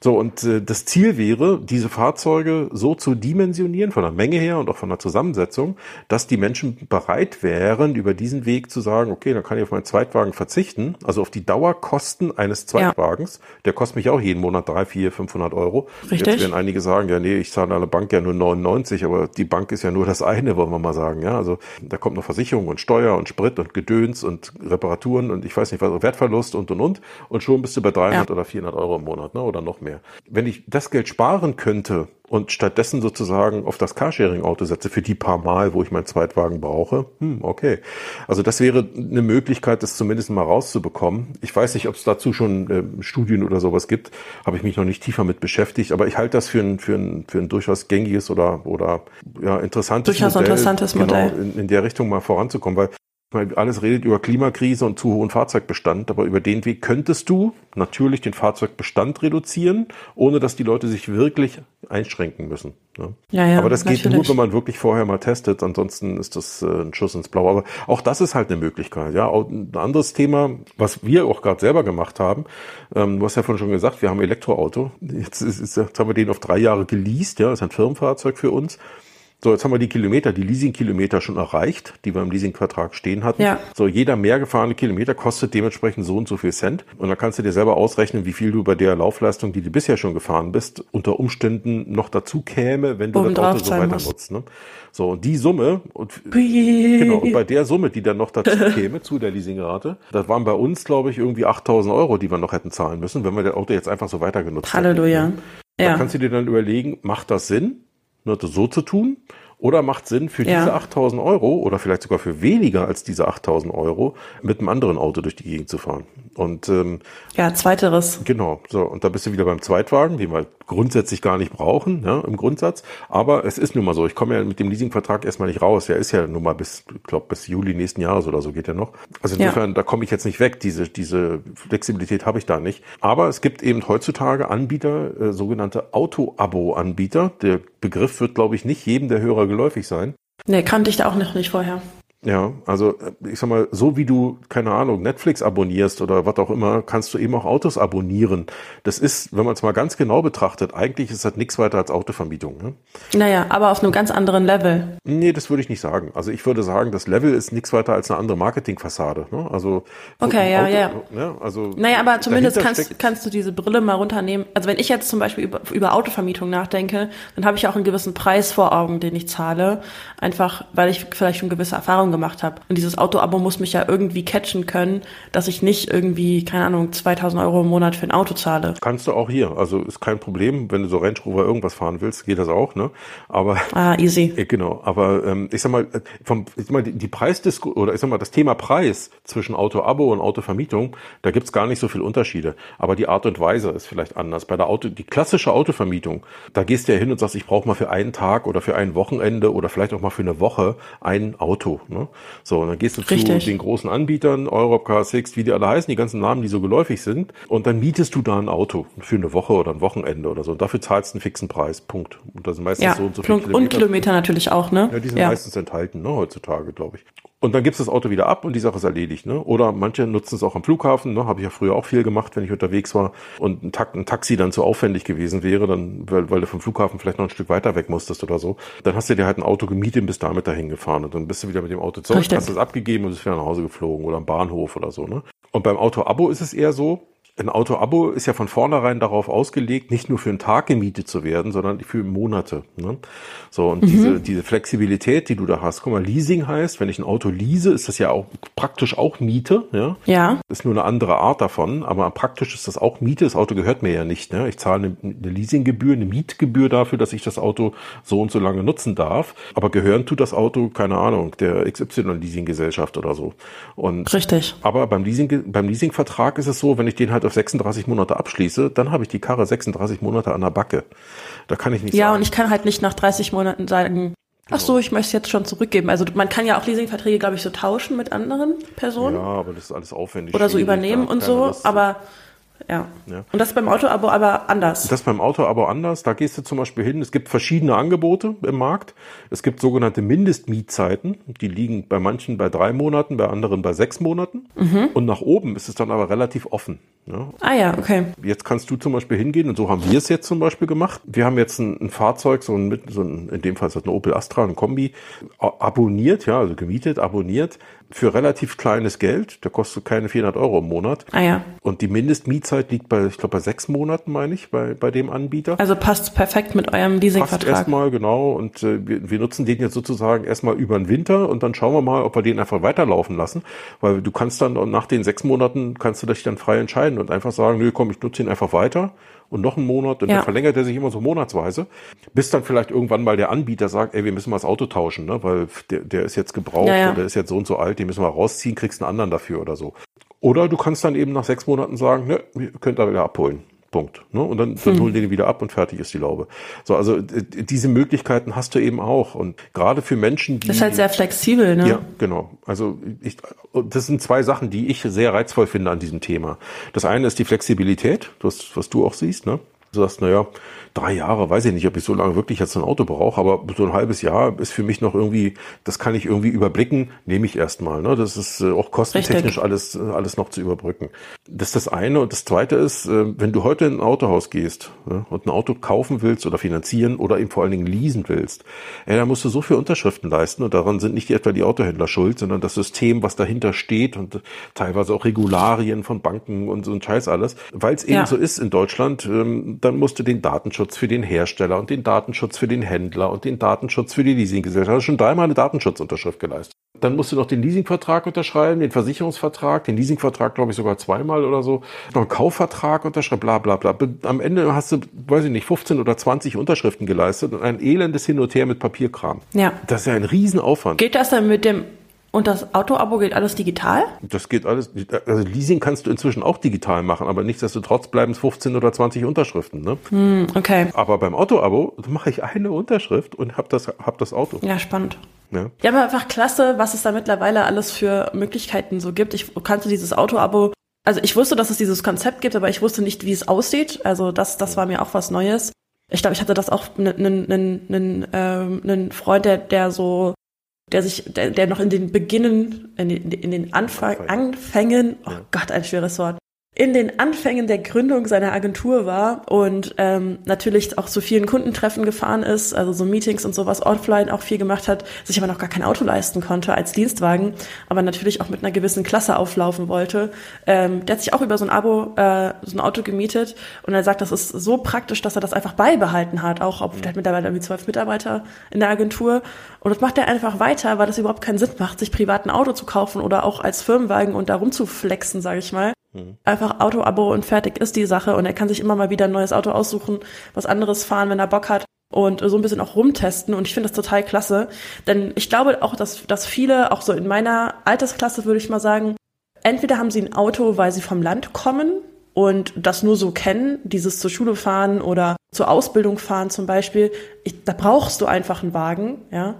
Speaker 1: So, und äh, das Ziel wäre, diese Fahrzeuge so zu dimensionieren, von der Menge her und auch von der Zusammensetzung, dass die Menschen bereit wären, über diesen Weg zu sagen, okay, dann kann ich auf meinen Zweitwagen verzichten, also auf die Dauerkosten eines Zweitwagens. Ja. Der kostet mich auch jeden Monat drei, vier, 500 Euro.
Speaker 2: Richtig.
Speaker 1: Jetzt werden einige sagen, ja, nee, ich zahle an der Bank ja nur 99, aber die Bank ist ja nur das eine, wollen wir mal sagen. Ja, also da kommt noch Versicherung und Steuer und Sprit und Gedöns und Reparaturen und ich weiß nicht was, Wertverlust und und und. Und schon bist du bei 300 ja. oder 400 Euro im Monat, ne, oder noch mehr mehr. Wenn ich das Geld sparen könnte und stattdessen sozusagen auf das Carsharing-Auto setze für die paar Mal, wo ich meinen Zweitwagen brauche, hm, okay. Also das wäre eine Möglichkeit, das zumindest mal rauszubekommen. Ich weiß nicht, ob es dazu schon äh, Studien oder sowas gibt, habe ich mich noch nicht tiefer mit beschäftigt, aber ich halte das für ein, für ein, für ein durchaus gängiges oder, oder ja, interessantes
Speaker 2: durchaus
Speaker 1: Modell,
Speaker 2: interessantes Modell.
Speaker 1: Genau, in, in der Richtung mal voranzukommen, weil alles redet über Klimakrise und zu hohen Fahrzeugbestand, aber über den Weg könntest du natürlich den Fahrzeugbestand reduzieren, ohne dass die Leute sich wirklich einschränken müssen.
Speaker 2: Ne? Ja, ja,
Speaker 1: aber das natürlich. geht nur, wenn man wirklich vorher mal testet, ansonsten ist das äh, ein Schuss ins Blaue. Aber auch das ist halt eine Möglichkeit. Ja, auch ein anderes Thema, was wir auch gerade selber gemacht haben, ähm, du hast ja vorhin schon gesagt, wir haben Elektroauto. Jetzt, ist, jetzt haben wir den auf drei Jahre geleast, ja, das ist ein Firmenfahrzeug für uns. So, jetzt haben wir die Kilometer, die Leasingkilometer schon erreicht, die wir im Leasingvertrag stehen hatten. Ja. So, jeder mehr gefahrene Kilometer kostet dementsprechend so und so viel Cent. Und dann kannst du dir selber ausrechnen, wie viel du bei der Laufleistung, die du bisher schon gefahren bist, unter Umständen noch dazu käme, wenn du
Speaker 2: Oben
Speaker 1: das Auto so weiter nutzt. Ne? So, und die Summe, und, genau, und bei der Summe, die dann noch dazu käme, zu der Leasingrate, das waren bei uns, glaube ich, irgendwie 8000 Euro, die wir noch hätten zahlen müssen, wenn wir das Auto jetzt einfach so weiter genutzt
Speaker 2: hätten. Halleluja.
Speaker 1: Da ja. kannst du dir dann überlegen, macht das Sinn? So zu tun? Oder macht Sinn für ja. diese 8000 Euro oder vielleicht sogar für weniger als diese 8000 Euro mit einem anderen Auto durch die Gegend zu fahren? Und ähm,
Speaker 2: ja, zweiteres.
Speaker 1: Genau. So und da bist du wieder beim Zweitwagen, den wir grundsätzlich gar nicht brauchen, ja, im Grundsatz. Aber es ist nun mal so. Ich komme ja mit dem Leasingvertrag erstmal nicht raus. Der ist ja nun mal bis, ich glaube, bis Juli nächsten Jahres oder so geht er noch. Also insofern, ja. da komme ich jetzt nicht weg. Diese diese Flexibilität habe ich da nicht. Aber es gibt eben heutzutage Anbieter, äh, sogenannte Auto-Abo-Anbieter. Der Begriff wird, glaube ich, nicht jedem der Hörer geläufig sein.
Speaker 2: Nee, kannte ich da auch noch nicht vorher.
Speaker 1: Ja, also äh, ich sag mal, so wie du, keine Ahnung, Netflix abonnierst oder was auch immer, kannst du eben auch Autos abonnieren. Das ist, wenn man es mal ganz genau betrachtet, eigentlich ist das nichts weiter als Autovermietung. Ne?
Speaker 2: Naja, aber auf einem ganz anderen Level.
Speaker 1: Nee, das würde ich nicht sagen. Also ich würde sagen, das Level ist nichts weiter als eine andere Marketingfassade. Ne? Also
Speaker 2: Okay, ja, Auto, ja.
Speaker 1: Ne? Also
Speaker 2: naja, aber zumindest kannst, kannst du diese Brille mal runternehmen. Also wenn ich jetzt zum Beispiel über, über Autovermietung nachdenke, dann habe ich auch einen gewissen Preis vor Augen, den ich zahle. Einfach, weil ich vielleicht schon gewisse Erfahrungen gemacht habe. Und dieses Auto-Abo muss mich ja irgendwie catchen können, dass ich nicht irgendwie, keine Ahnung, 2000 Euro im Monat für ein Auto zahle.
Speaker 1: Kannst du auch hier. Also ist kein Problem. Wenn du so Range Rover irgendwas fahren willst, geht das auch, ne? Aber.
Speaker 2: Ah, easy.
Speaker 1: Genau. Aber ähm, ich sag mal, vom, ich sag mal, die Preisdisku oder ich sag mal, das Thema Preis zwischen Auto-Abo und Autovermietung, da gibt's gar nicht so viel Unterschiede. Aber die Art und Weise ist vielleicht anders. Bei der Auto, die klassische Autovermietung, da gehst du ja hin und sagst, ich brauche mal für einen Tag oder für ein Wochenende oder vielleicht auch mal für eine Woche ein Auto. Ne? So, und dann gehst du Richtig. zu den großen Anbietern, Europcar, Six, wie die alle heißen, die ganzen Namen, die so geläufig sind, und dann mietest du da ein Auto für eine Woche oder ein Wochenende oder so. Und dafür zahlst du einen fixen Preis. Punkt. Und das sind meistens
Speaker 2: ja,
Speaker 1: so und so
Speaker 2: viele Kilometer. Und Kilometer natürlich auch, ne?
Speaker 1: Ja, die sind ja. meistens enthalten, ne, heutzutage, glaube ich. Und dann gibst du das Auto wieder ab und die Sache ist erledigt. Ne? Oder manche nutzen es auch am Flughafen, ne? habe ich ja früher auch viel gemacht, wenn ich unterwegs war und ein, Ta ein Taxi dann zu aufwendig gewesen wäre, dann, weil, weil du vom Flughafen vielleicht noch ein Stück weiter weg musstest oder so. Dann hast du dir halt ein Auto gemietet und bist damit dahin gefahren und dann bist du wieder mit dem Auto zurück, Richtig. hast es abgegeben und bist wieder nach Hause geflogen oder am Bahnhof oder so. Ne? Und beim Auto-Abo ist es eher so, ein Auto-Abo ist ja von vornherein darauf ausgelegt, nicht nur für einen Tag gemietet zu werden, sondern für Monate. Ne? So, und mhm. diese, diese Flexibilität, die du da hast, guck mal, Leasing heißt, wenn ich ein Auto lease, ist das ja auch praktisch auch Miete. Ja.
Speaker 2: ja.
Speaker 1: Ist nur eine andere Art davon, aber praktisch ist das auch Miete. Das Auto gehört mir ja nicht. Ne? Ich zahle eine, eine Leasinggebühr, eine Mietgebühr dafür, dass ich das Auto so und so lange nutzen darf. Aber gehören tut das Auto, keine Ahnung, der XY-Leasing-Gesellschaft oder so. Und,
Speaker 2: Richtig.
Speaker 1: Aber beim Leasing, beim Leasingvertrag ist es so, wenn ich den halt auf 36 Monate abschließe, dann habe ich die Karre 36 Monate an der Backe. Da kann ich nicht
Speaker 2: Ja,
Speaker 1: sagen.
Speaker 2: und ich kann halt nicht nach 30 Monaten sagen, Ach so, ich möchte es jetzt schon zurückgeben. Also man kann ja auch Leasingverträge, glaube ich, so tauschen mit anderen Personen.
Speaker 1: Ja, aber das ist alles aufwendig.
Speaker 2: Oder so übernehmen und so. Aber ja. ja. Und das beim Autoabo aber anders.
Speaker 1: Das beim Autoabo anders. Da gehst du zum Beispiel hin. Es gibt verschiedene Angebote im Markt. Es gibt sogenannte Mindestmietzeiten. Die liegen bei manchen bei drei Monaten, bei anderen bei sechs Monaten. Mhm. Und nach oben ist es dann aber relativ offen.
Speaker 2: Ja. Ah ja, okay.
Speaker 1: Jetzt kannst du zum Beispiel hingehen und so haben wir es jetzt zum Beispiel gemacht. Wir haben jetzt ein, ein Fahrzeug, so ein, so ein, in dem Fall ist das ein Opel Astra, ein Kombi, abonniert, ja, also gemietet, abonniert für relativ kleines Geld. Der kostet keine 400 Euro im Monat.
Speaker 2: Ah ja.
Speaker 1: Und die Mindestmietzeit liegt bei, ich glaube, bei sechs Monaten, meine ich, bei, bei dem Anbieter.
Speaker 2: Also passt perfekt mit eurem Leasingvertrag.
Speaker 1: Passt erstmal, genau. Und äh, wir, wir nutzen den jetzt sozusagen erstmal über den Winter und dann schauen wir mal, ob wir den einfach weiterlaufen lassen. Weil du kannst dann nach den sechs Monaten, kannst du dich dann frei entscheiden und einfach sagen, nö, komm, ich nutze ihn einfach weiter und noch einen Monat und ja. dann verlängert er sich immer so monatsweise, bis dann vielleicht irgendwann mal der Anbieter sagt, ey, wir müssen mal das Auto tauschen, ne? weil der, der ist jetzt gebraucht ja, ja. oder ist jetzt so und so alt, den müssen wir rausziehen, kriegst einen anderen dafür oder so. Oder du kannst dann eben nach sechs Monaten sagen, ne, könnt ihr wieder abholen. Punkt. Ne? Und dann, dann hm. holen die den wieder ab und fertig ist die Laube. So, also diese Möglichkeiten hast du eben auch. Und gerade für Menschen, die.
Speaker 2: Das ist halt sehr flexibel, ne?
Speaker 1: Ja, genau. Also ich, das sind zwei Sachen, die ich sehr reizvoll finde an diesem Thema. Das eine ist die Flexibilität, das, was du auch siehst, ne? Du sagst, naja, drei Jahre, weiß ich nicht, ob ich so lange wirklich jetzt ein Auto brauche, aber so ein halbes Jahr ist für mich noch irgendwie, das kann ich irgendwie überblicken, nehme ich erstmal. Ne? Das ist äh, auch kostentechnisch alles, äh, alles noch zu überbrücken. Das ist das eine. Und das zweite ist, äh, wenn du heute in ein Autohaus gehst ne, und ein Auto kaufen willst oder finanzieren oder eben vor allen Dingen leasen willst, ey, da musst du so viele Unterschriften leisten und daran sind nicht etwa die Autohändler schuld, sondern das System, was dahinter steht und teilweise auch Regularien von Banken und so ein Scheiß alles. Weil es eben ja. so ist in Deutschland, ähm, dann musst du den Datenschutz für den Hersteller und den Datenschutz für den Händler und den Datenschutz für die Leasinggesellschaft. Du hast schon dreimal eine Datenschutzunterschrift geleistet. Dann musst du noch den Leasingvertrag unterschreiben, den Versicherungsvertrag, den Leasingvertrag, glaube ich, sogar zweimal oder so, noch einen Kaufvertrag unterschreiben, bla bla bla. Am Ende hast du, weiß ich nicht, 15 oder 20 Unterschriften geleistet und ein elendes Hin und Her mit Papierkram.
Speaker 2: Ja.
Speaker 1: Das ist ja ein Riesenaufwand.
Speaker 2: Geht das dann mit dem und das Autoabo geht alles digital?
Speaker 1: Das geht alles. Also Leasing kannst du inzwischen auch digital machen, aber nichtsdestotrotz bleiben es 15 oder 20 Unterschriften. Ne?
Speaker 2: Hm, okay.
Speaker 1: Aber beim Autoabo mache ich eine Unterschrift und habe das, hab das Auto.
Speaker 2: Ja, spannend. Ja. ja, aber einfach klasse, was es da mittlerweile alles für Möglichkeiten so gibt. Ich kannte dieses Autoabo also ich wusste, dass es dieses Konzept gibt, aber ich wusste nicht, wie es aussieht. Also das, das war mir auch was Neues. Ich glaube, ich hatte das auch einen, ähm, einen Freund, der, der so der sich, der, der noch in den Beginnen, in den, in den Anfang, Anfängen, oh Gott, ein schweres Wort, in den Anfängen der Gründung seiner Agentur war und ähm, natürlich auch zu vielen Kundentreffen gefahren ist, also so Meetings und sowas offline auch viel gemacht hat, sich aber noch gar kein Auto leisten konnte als Dienstwagen, aber natürlich auch mit einer gewissen Klasse auflaufen wollte. Ähm, der hat sich auch über so ein Abo äh, so ein Auto gemietet und er sagt, das ist so praktisch, dass er das einfach beibehalten hat, auch ob der hat mittlerweile irgendwie zwölf Mitarbeiter in der Agentur und das macht er einfach weiter, weil das überhaupt keinen Sinn macht, sich privat ein Auto zu kaufen oder auch als Firmenwagen und da rumzuflexen, sage ich mal. Einfach Auto-Abo und fertig ist die Sache. Und er kann sich immer mal wieder ein neues Auto aussuchen, was anderes fahren, wenn er Bock hat und so ein bisschen auch rumtesten. Und ich finde das total klasse. Denn ich glaube auch, dass, dass viele, auch so in meiner Altersklasse würde ich mal sagen, entweder haben sie ein Auto, weil sie vom Land kommen und das nur so kennen, dieses zur Schule fahren oder zur Ausbildung fahren zum Beispiel, ich, da brauchst du einfach einen Wagen, ja.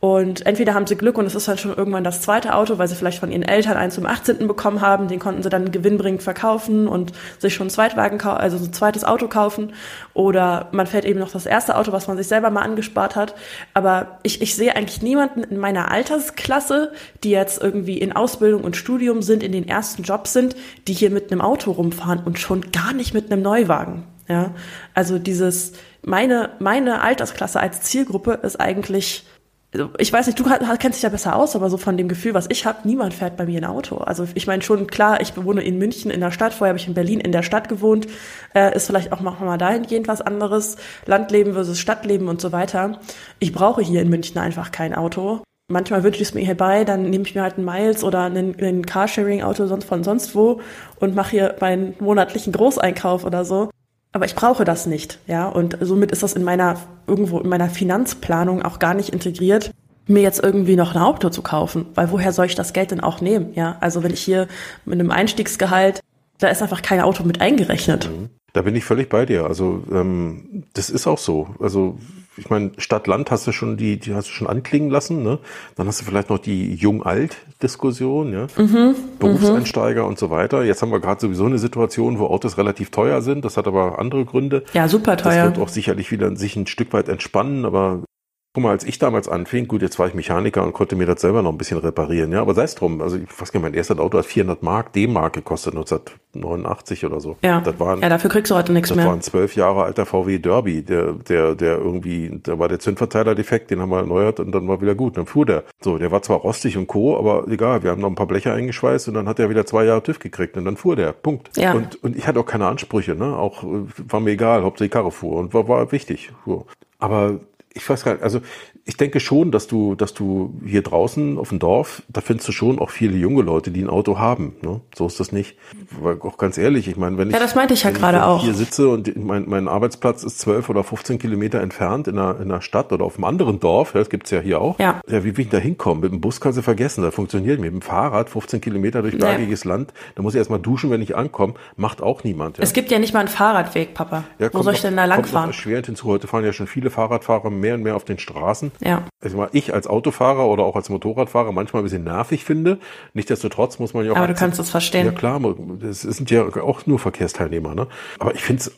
Speaker 2: Und entweder haben sie Glück und es ist dann schon irgendwann das zweite Auto, weil sie vielleicht von ihren Eltern einen zum 18. bekommen haben, den konnten sie dann gewinnbringend verkaufen und sich schon einen Zweitwagen, also ein zweites Auto kaufen. Oder man fährt eben noch das erste Auto, was man sich selber mal angespart hat. Aber ich, ich sehe eigentlich niemanden in meiner Altersklasse, die jetzt irgendwie in Ausbildung und Studium sind, in den ersten Jobs sind, die hier mit einem Auto rumfahren und schon gar nicht mit einem Neuwagen. Ja, also dieses, meine, meine Altersklasse als Zielgruppe ist eigentlich ich weiß nicht, du kennst dich ja besser aus, aber so von dem Gefühl, was ich habe, niemand fährt bei mir ein Auto. Also ich meine schon, klar, ich wohne in München in der Stadt, vorher habe ich in Berlin in der Stadt gewohnt, äh, ist vielleicht auch mal dahingehend was anderes, Landleben versus Stadtleben und so weiter. Ich brauche hier in München einfach kein Auto. Manchmal wünsche ich es mir hierbei, dann nehme ich mir halt ein Miles oder ein, ein Carsharing-Auto sonst von sonst wo und mache hier meinen monatlichen Großeinkauf oder so. Aber ich brauche das nicht, ja. Und somit ist das in meiner, irgendwo in meiner Finanzplanung auch gar nicht integriert, mir jetzt irgendwie noch ein Auto zu kaufen. Weil woher soll ich das Geld denn auch nehmen, ja? Also wenn ich hier mit einem Einstiegsgehalt, da ist einfach kein Auto mit eingerechnet.
Speaker 1: Mhm. Da bin ich völlig bei dir. Also ähm, das ist auch so. Also ich meine, Stadt-Land hast du schon die, die hast du schon anklingen lassen, ne? Dann hast du vielleicht noch die Jung-Alt-Diskussion, ja? Mhm, Berufseinsteiger mhm. und so weiter. Jetzt haben wir gerade sowieso eine Situation, wo Autos relativ teuer sind. Das hat aber andere Gründe.
Speaker 2: Ja, super teuer.
Speaker 1: Das wird auch sicherlich wieder sich ein Stück weit entspannen, aber Guck mal, als ich damals anfing, gut, jetzt war ich Mechaniker und konnte mir das selber noch ein bisschen reparieren, ja, aber sei es drum, also ich weiß gar nicht, mein erstes Auto hat 400 Mark, D-Mark gekostet, 1989 oder so.
Speaker 2: Ja, das waren, ja dafür kriegst du heute nichts mehr.
Speaker 1: Das war ein zwölf Jahre alter VW Derby, der, der, der irgendwie, da war der Zündverteiler defekt, den haben wir erneuert und dann war wieder gut, dann fuhr der. So, der war zwar rostig und Co., aber egal, wir haben noch ein paar Bleche eingeschweißt und dann hat er wieder zwei Jahre TÜV gekriegt und dann fuhr der, Punkt. Ja. Und, und ich hatte auch keine Ansprüche, ne, auch, war mir egal, Hauptsache die Karre fuhr und war, war wichtig, so. Aber ich weiß gar nicht, also ich denke schon, dass du, dass du hier draußen auf dem Dorf, da findest du schon auch viele junge Leute, die ein Auto haben. Ne? So ist das nicht. Weil auch ganz ehrlich, ich meine, wenn ich,
Speaker 2: ja, das meinte ich ja gerade auch.
Speaker 1: hier sitze und mein, mein Arbeitsplatz ist zwölf oder 15 Kilometer entfernt in einer, in einer Stadt oder auf einem anderen Dorf, ja, das gibt's ja hier auch. Ja. ja, wie will ich da hinkommen? Mit dem Bus kannst du vergessen, da funktioniert mit dem Fahrrad 15 Kilometer durch bergiges ja. Land, da muss ich erstmal duschen, wenn ich ankomme, macht auch niemand.
Speaker 2: Ja? Es gibt ja nicht mal einen Fahrradweg, Papa. Ja, Wo soll ich denn da langfahren?
Speaker 1: Erschwerend hinzu. Heute fahren ja schon viele Fahrradfahrer mehr und mehr auf den Straßen.
Speaker 2: Ja.
Speaker 1: Ich als Autofahrer oder auch als Motorradfahrer manchmal ein bisschen nervig finde. Nichtsdestotrotz muss man ja auch.
Speaker 2: Aber du kannst das verstehen.
Speaker 1: Ja klar, das sind ja auch nur Verkehrsteilnehmer. Ne? Aber ich finde es,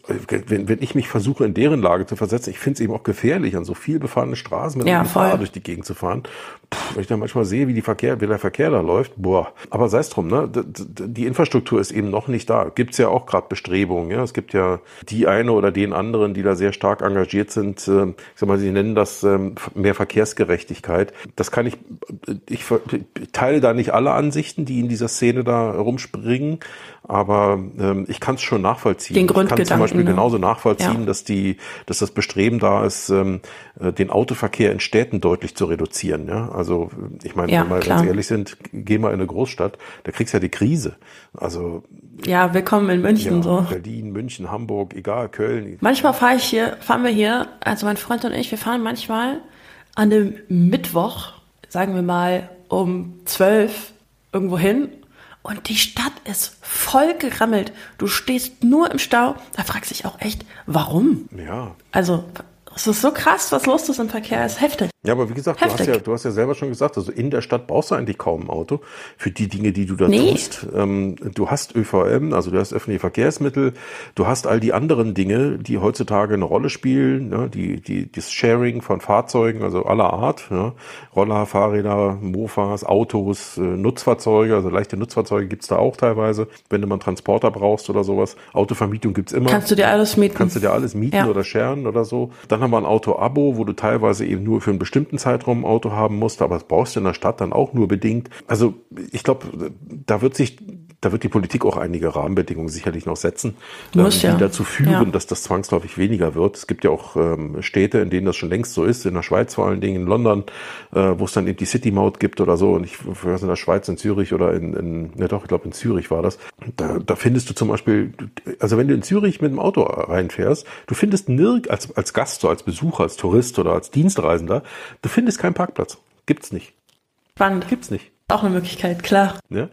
Speaker 1: wenn, wenn ich mich versuche, in deren Lage zu versetzen, ich finde es eben auch gefährlich, an so viel befahrenen Straßen mit
Speaker 2: ja,
Speaker 1: einem Fahrrad durch die Gegend zu fahren. Puh, wenn ich da manchmal sehe, wie die Verkehr, wie der Verkehr da läuft, boah. Aber sei es drum, ne? Die Infrastruktur ist eben noch nicht da. Gibt's ja auch gerade Bestrebungen. Ja, es gibt ja die eine oder den anderen, die da sehr stark engagiert sind. Ähm, ich sag mal, sie nennen das ähm, mehr Verkehrsgerechtigkeit. Das kann ich, ich teile da nicht alle Ansichten, die in dieser Szene da rumspringen, aber ähm, ich kann es schon nachvollziehen.
Speaker 2: Den ich
Speaker 1: kann
Speaker 2: zum
Speaker 1: Beispiel
Speaker 2: ne?
Speaker 1: genauso nachvollziehen, ja. dass die, dass das Bestreben da ist, ähm, äh, den Autoverkehr in Städten deutlich zu reduzieren. Ja? Also ich meine, ja, wenn wir klar. ganz ehrlich sind, geh mal in eine Großstadt, da kriegst du ja die Krise. Also
Speaker 2: ja, willkommen in München ja, so.
Speaker 1: Berlin, München, Hamburg, egal, Köln.
Speaker 2: Manchmal fahre ich hier, fahren wir hier, also mein Freund und ich, wir fahren manchmal an einem Mittwoch, sagen wir mal um zwölf irgendwo hin und die Stadt ist voll gerammelt. Du stehst nur im Stau. Da fragst du dich auch echt, warum?
Speaker 1: Ja.
Speaker 2: Also, es ist so krass, was los ist im Verkehr, ist heftig.
Speaker 1: Ja, aber wie gesagt, du hast ja, du hast ja selber schon gesagt, also in der Stadt brauchst du eigentlich kaum ein Auto für die Dinge, die du da nee. tust. Ähm, du hast ÖVM, also du hast öffentliche Verkehrsmittel, du hast all die anderen Dinge, die heutzutage eine Rolle spielen, ne? die, die, das Sharing von Fahrzeugen, also aller Art, ne? Roller, Fahrräder, Mofas, Autos, äh, Nutzfahrzeuge, also leichte Nutzfahrzeuge gibt's da auch teilweise, wenn du mal einen Transporter brauchst oder sowas. Autovermietung gibt's immer.
Speaker 2: Kannst du dir alles mieten.
Speaker 1: Kannst du dir alles mieten ja. oder sharen oder so. Dann haben wir ein Auto-Abo, wo du teilweise eben nur für einen bestimmten Zeitraum ein Auto haben musst, aber das brauchst du in der Stadt dann auch nur bedingt. Also ich glaube, da wird sich da wird die Politik auch einige Rahmenbedingungen sicherlich noch setzen,
Speaker 2: Muss,
Speaker 1: ähm, die
Speaker 2: ja.
Speaker 1: dazu führen, ja. dass das zwangsläufig weniger wird. Es gibt ja auch ähm, Städte, in denen das schon längst so ist, in der Schweiz vor allen Dingen, in London, äh, wo es dann eben die City-Maut gibt oder so. Und ich weiß in der Schweiz, in Zürich oder in, in ja doch, ich glaube in Zürich war das. Da, da findest du zum Beispiel, also wenn du in Zürich mit dem Auto reinfährst, du findest nirg als, als Gast, so als Besucher, als Tourist oder als Dienstreisender, du findest keinen Parkplatz. Gibt's nicht.
Speaker 2: Spannend.
Speaker 1: Gibt's nicht.
Speaker 2: Auch eine Möglichkeit, klar.
Speaker 1: Ja?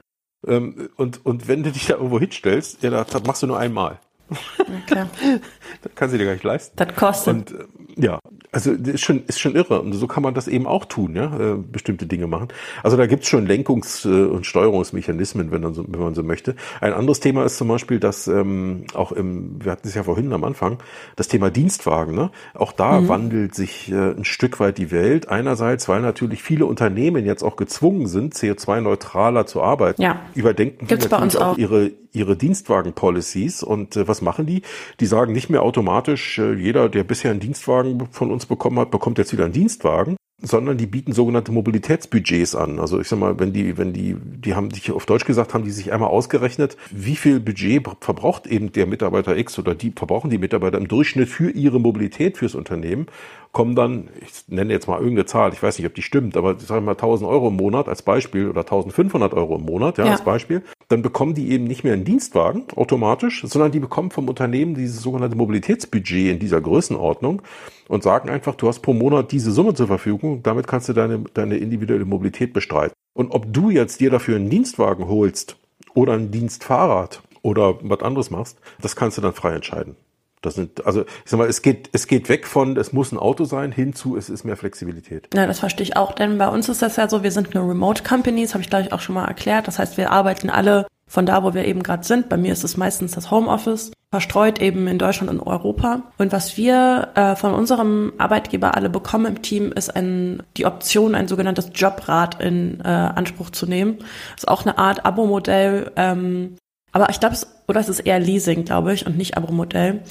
Speaker 1: Ähm, und, und wenn du dich da irgendwo hinstellst, ja, das, machst du nur einmal. Okay. das kann sie dir gar nicht leisten.
Speaker 2: Das kostet.
Speaker 1: Und äh, ja, also ist schon, ist schon irre. Und so kann man das eben auch tun, ja, äh, bestimmte Dinge machen. Also da gibt's schon Lenkungs- äh, und Steuerungsmechanismen, wenn man, so, wenn man so möchte. Ein anderes Thema ist zum Beispiel, dass ähm, auch im, wir hatten es ja vorhin am Anfang, das Thema Dienstwagen, ne? Auch da mhm. wandelt sich äh, ein Stück weit die Welt. Einerseits, weil natürlich viele Unternehmen jetzt auch gezwungen sind, CO2-neutraler zu arbeiten.
Speaker 2: Ja.
Speaker 1: Überdenken
Speaker 2: Gibt's bei uns auch,
Speaker 1: auch ihre ihre Dienstwagen-Policies und äh, was machen die? Die sagen nicht mehr automatisch, äh, jeder, der bisher einen Dienstwagen von uns bekommen hat, bekommt jetzt wieder einen Dienstwagen, sondern die bieten sogenannte Mobilitätsbudgets an. Also ich sag mal, wenn die, wenn die, die haben sich auf Deutsch gesagt, haben die sich einmal ausgerechnet, wie viel Budget verbraucht eben der Mitarbeiter X oder die verbrauchen die Mitarbeiter im Durchschnitt für ihre Mobilität fürs Unternehmen, kommen dann, ich nenne jetzt mal irgendeine Zahl, ich weiß nicht, ob die stimmt, aber ich sage mal 1000 Euro im Monat als Beispiel oder 1500 Euro im Monat, ja, ja, als Beispiel, dann bekommen die eben nicht mehr einen Dienstwagen automatisch, sondern die bekommen vom Unternehmen dieses sogenannte Mobilitätsbudget in dieser Größenordnung und sagen einfach, du hast pro Monat diese Summe zur Verfügung, damit kannst du deine, deine individuelle Mobilität bestreiten. Und ob du jetzt dir dafür einen Dienstwagen holst oder ein Dienstfahrrad oder was anderes machst, das kannst du dann frei entscheiden. Das sind, also ich sag mal, es geht, es geht weg von, es muss ein Auto sein, hinzu, es ist mehr Flexibilität.
Speaker 2: Ja, das verstehe ich auch, denn bei uns ist das ja so, wir sind eine Remote Company, das habe ich gleich auch schon mal erklärt. Das heißt, wir arbeiten alle von da, wo wir eben gerade sind. Bei mir ist es meistens das Homeoffice, verstreut eben in Deutschland und Europa. Und was wir äh, von unserem Arbeitgeber alle bekommen im Team, ist ein, die Option, ein sogenanntes Jobrad in äh, Anspruch zu nehmen. Das ist auch eine Art Abo-Modell. Ähm, aber ich glaube, oder es ist eher Leasing, glaube ich, und nicht Abo-Modell.